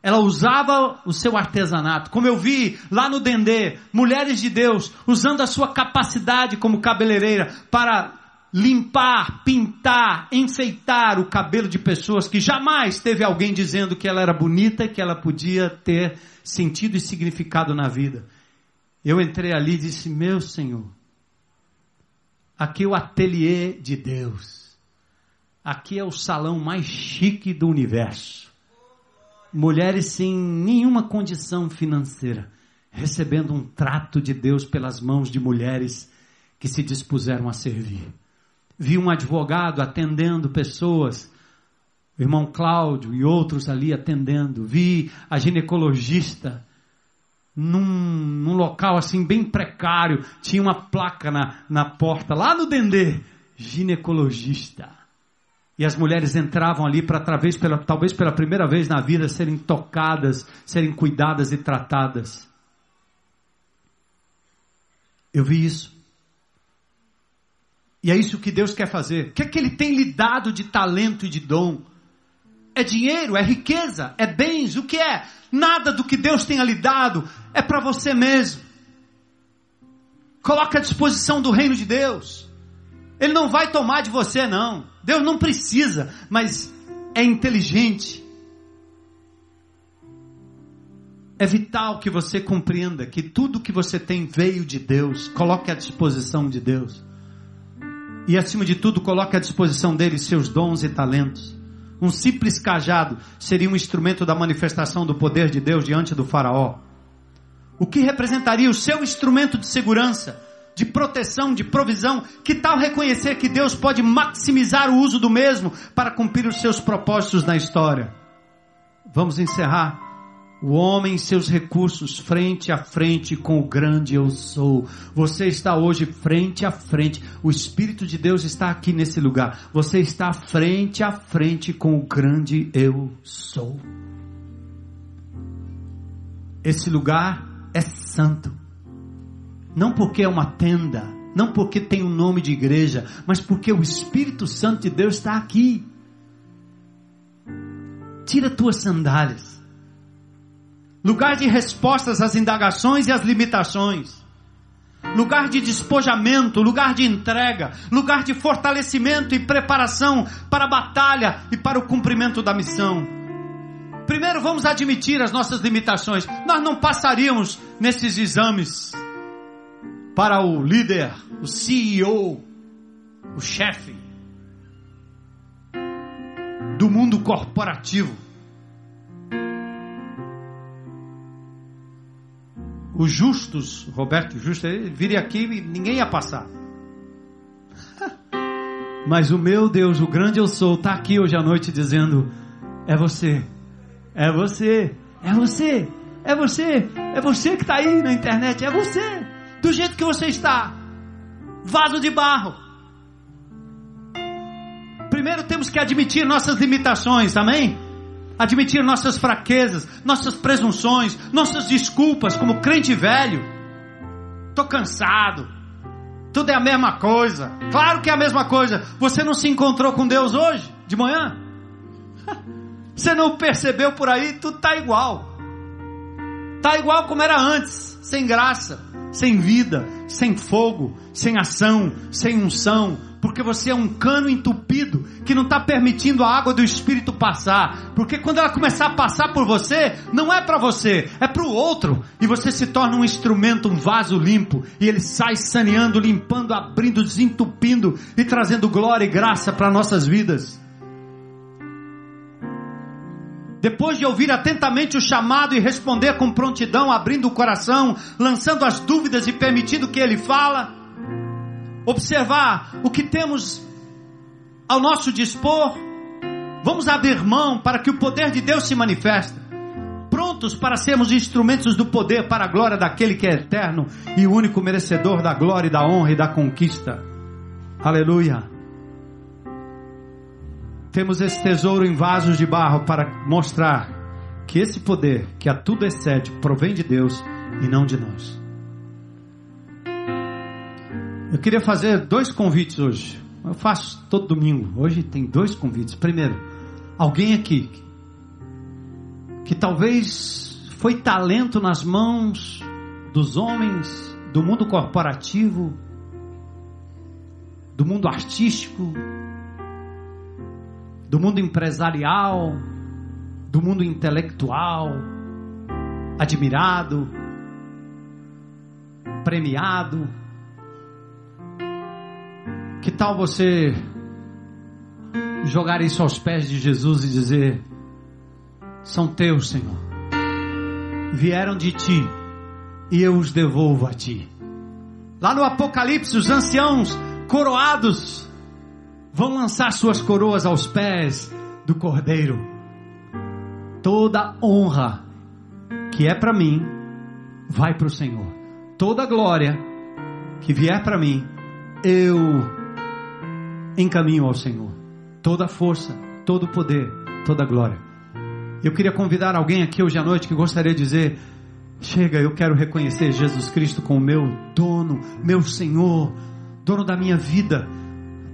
Ela usava o seu artesanato. Como eu vi lá no Dendê, mulheres de Deus usando a sua capacidade como cabeleireira para limpar, pintar, enfeitar o cabelo de pessoas que jamais teve alguém dizendo que ela era bonita que ela podia ter sentido e significado na vida. Eu entrei ali e disse: Meu Senhor, aqui é o ateliê de Deus. Aqui é o salão mais chique do universo. Mulheres sem nenhuma condição financeira, recebendo um trato de Deus pelas mãos de mulheres que se dispuseram a servir. Vi um advogado atendendo pessoas, o irmão Cláudio e outros ali atendendo. Vi a ginecologista num, num, local assim bem precário, tinha uma placa na, na porta, lá no Dendê, ginecologista. E as mulheres entravam ali para talvez pela, talvez pela primeira vez na vida serem tocadas, serem cuidadas e tratadas. Eu vi isso. E é isso que Deus quer fazer. O que é que Ele tem lhe dado de talento e de dom? É dinheiro, é riqueza, é bens, o que é? Nada do que Deus tenha lhe dado é para você mesmo. Coloque à disposição do reino de Deus. Ele não vai tomar de você, não. Deus não precisa, mas é inteligente. É vital que você compreenda que tudo que você tem veio de Deus. Coloque à disposição de Deus. E acima de tudo, coloque à disposição dele seus dons e talentos. Um simples cajado seria um instrumento da manifestação do poder de Deus diante do Faraó. O que representaria o seu instrumento de segurança, de proteção, de provisão? Que tal reconhecer que Deus pode maximizar o uso do mesmo para cumprir os seus propósitos na história? Vamos encerrar o homem e seus recursos frente a frente com o grande eu sou. Você está hoje frente a frente. O Espírito de Deus está aqui nesse lugar. Você está frente a frente com o grande eu sou. Esse lugar é santo. Não porque é uma tenda, não porque tem um nome de igreja, mas porque o Espírito Santo de Deus está aqui. Tira tuas sandálias. Lugar de respostas às indagações e às limitações. Lugar de despojamento, lugar de entrega, lugar de fortalecimento e preparação para a batalha e para o cumprimento da missão. Primeiro vamos admitir as nossas limitações. Nós não passaríamos nesses exames para o líder, o CEO, o chefe do mundo corporativo. Os justos, Roberto Justo, viria aqui e ninguém ia passar. *laughs* Mas o meu Deus, o grande eu sou, está aqui hoje à noite dizendo: é você, é você, é você, é você, é você que está aí na internet, é você do jeito que você está, vaso de barro. Primeiro temos que admitir nossas limitações, amém? Admitir nossas fraquezas, nossas presunções, nossas desculpas, como crente velho. Estou cansado. Tudo é a mesma coisa. Claro que é a mesma coisa. Você não se encontrou com Deus hoje, de manhã? *laughs* Você não percebeu por aí? Tudo está igual. Está igual como era antes, sem graça sem vida, sem fogo, sem ação, sem unção, porque você é um cano entupido que não está permitindo a água do Espírito passar. Porque quando ela começar a passar por você, não é para você, é para o outro. E você se torna um instrumento, um vaso limpo. E ele sai saneando, limpando, abrindo, desentupindo e trazendo glória e graça para nossas vidas. Depois de ouvir atentamente o chamado e responder com prontidão, abrindo o coração, lançando as dúvidas e permitindo que ele fala, observar o que temos ao nosso dispor, vamos abrir mão para que o poder de Deus se manifeste. Prontos para sermos instrumentos do poder para a glória daquele que é eterno e o único merecedor da glória, da honra e da conquista. Aleluia. Temos esse tesouro em vasos de barro para mostrar que esse poder, que a tudo excede, provém de Deus e não de nós. Eu queria fazer dois convites hoje. Eu faço todo domingo. Hoje tem dois convites. Primeiro, alguém aqui que talvez foi talento nas mãos dos homens do mundo corporativo, do mundo artístico, do mundo empresarial, do mundo intelectual, admirado, premiado. Que tal você jogar isso aos pés de Jesus e dizer: São teus, Senhor, vieram de ti e eu os devolvo a ti. Lá no Apocalipse, os anciãos coroados vão lançar suas coroas aos pés do Cordeiro. Toda honra que é para mim vai para o Senhor. Toda glória que vier para mim, eu encaminho ao Senhor. Toda força, todo poder, toda glória. Eu queria convidar alguém aqui hoje à noite que gostaria de dizer: Chega, eu quero reconhecer Jesus Cristo como meu dono, meu Senhor, dono da minha vida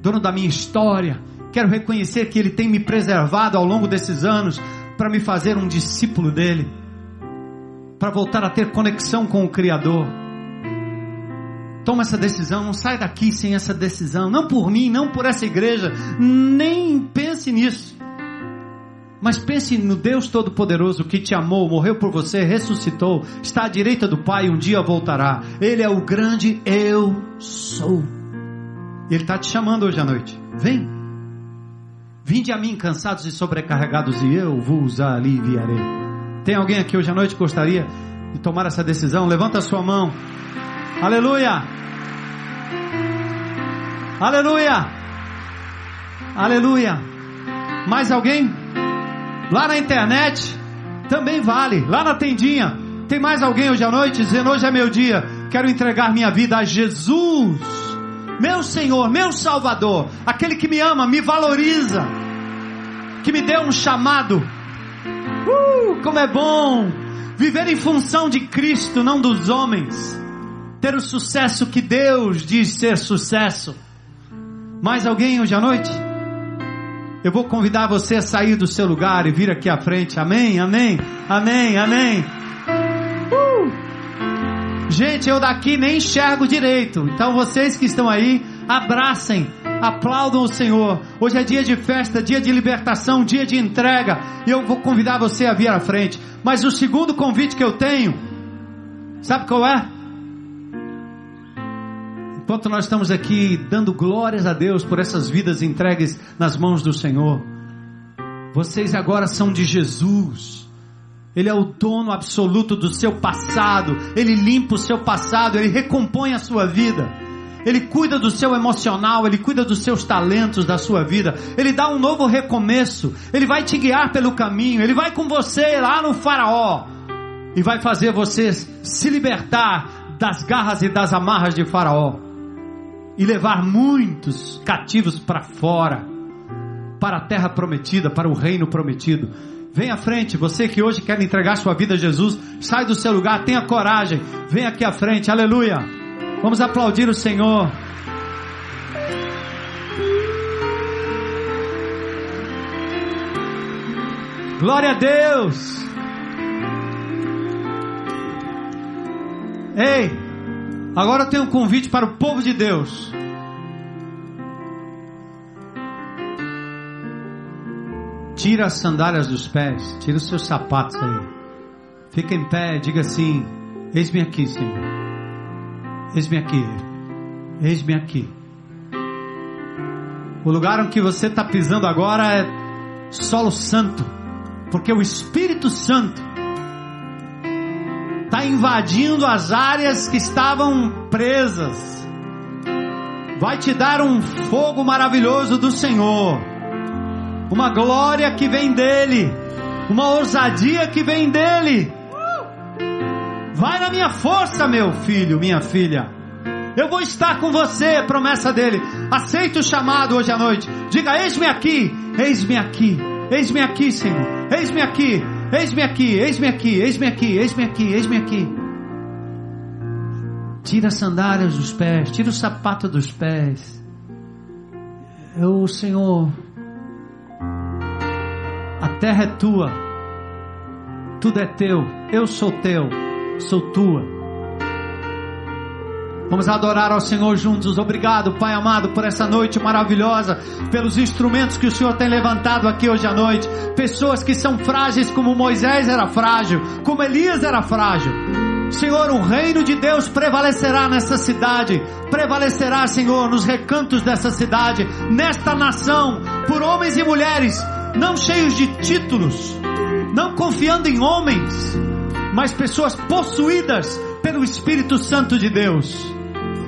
dono da minha história. Quero reconhecer que Ele tem me preservado ao longo desses anos para me fazer um discípulo dele, para voltar a ter conexão com o Criador. Toma essa decisão, não sai daqui sem essa decisão, não por mim, não por essa igreja, nem pense nisso. Mas pense no Deus Todo-Poderoso que te amou, morreu por você, ressuscitou, está à direita do Pai um dia voltará. Ele é o grande Eu sou. Ele está te chamando hoje à noite. Vem. Vinde a mim cansados e sobrecarregados e eu vos aliviarei. Tem alguém aqui hoje à noite que gostaria de tomar essa decisão? Levanta a sua mão. Aleluia. Aleluia. Aleluia. Mais alguém? Lá na internet também vale. Lá na tendinha. Tem mais alguém hoje à noite dizendo: Hoje é meu dia. Quero entregar minha vida a Jesus meu Senhor, meu Salvador, aquele que me ama, me valoriza, que me deu um chamado. Uh, como é bom viver em função de Cristo, não dos homens. Ter o sucesso que Deus diz ser sucesso. Mais alguém hoje à noite? Eu vou convidar você a sair do seu lugar e vir aqui à frente. Amém, amém, amém, amém. Uh! Gente, eu daqui nem enxergo direito. Então vocês que estão aí, abracem, aplaudam o Senhor. Hoje é dia de festa, dia de libertação, dia de entrega. E eu vou convidar você a vir à frente. Mas o segundo convite que eu tenho, sabe qual é? Enquanto nós estamos aqui dando glórias a Deus por essas vidas entregues nas mãos do Senhor, vocês agora são de Jesus. Ele é o dono absoluto do seu passado. Ele limpa o seu passado, ele recompõe a sua vida. Ele cuida do seu emocional, ele cuida dos seus talentos, da sua vida. Ele dá um novo recomeço. Ele vai te guiar pelo caminho. Ele vai com você lá no Faraó e vai fazer você se libertar das garras e das amarras de Faraó e levar muitos cativos para fora, para a terra prometida, para o reino prometido. Vem à frente, você que hoje quer entregar sua vida a Jesus, sai do seu lugar, tenha coragem, vem aqui à frente, aleluia. Vamos aplaudir o Senhor. Glória a Deus. Ei, Agora eu tenho um convite para o povo de Deus. Tira as sandálias dos pés, tira os seus sapatos aí. Fica em pé, diga assim: Eis-me aqui, Senhor. Eis-me aqui. Eis-me aqui. O lugar que você está pisando agora é solo santo, porque o Espírito Santo invadindo as áreas que estavam presas. Vai te dar um fogo maravilhoso do Senhor, uma glória que vem dele, uma ousadia que vem dele. Vai na minha força, meu filho, minha filha. Eu vou estar com você, promessa dele. Aceita o chamado hoje à noite. Diga: Eis-me aqui, eis-me aqui, eis-me aqui, Senhor, eis-me aqui. Eis-me aqui, eis-me aqui, eis-me aqui, eis-me aqui, eis-me aqui. Tira as sandálias dos pés, tira o sapato dos pés. Eu, Senhor, a terra é tua, tudo é teu, eu sou teu, sou tua. Vamos adorar ao Senhor juntos. Obrigado, Pai amado, por essa noite maravilhosa, pelos instrumentos que o Senhor tem levantado aqui hoje à noite. Pessoas que são frágeis como Moisés era frágil, como Elias era frágil. Senhor, o reino de Deus prevalecerá nessa cidade, prevalecerá, Senhor, nos recantos dessa cidade, nesta nação, por homens e mulheres, não cheios de títulos, não confiando em homens, mas pessoas possuídas pelo Espírito Santo de Deus.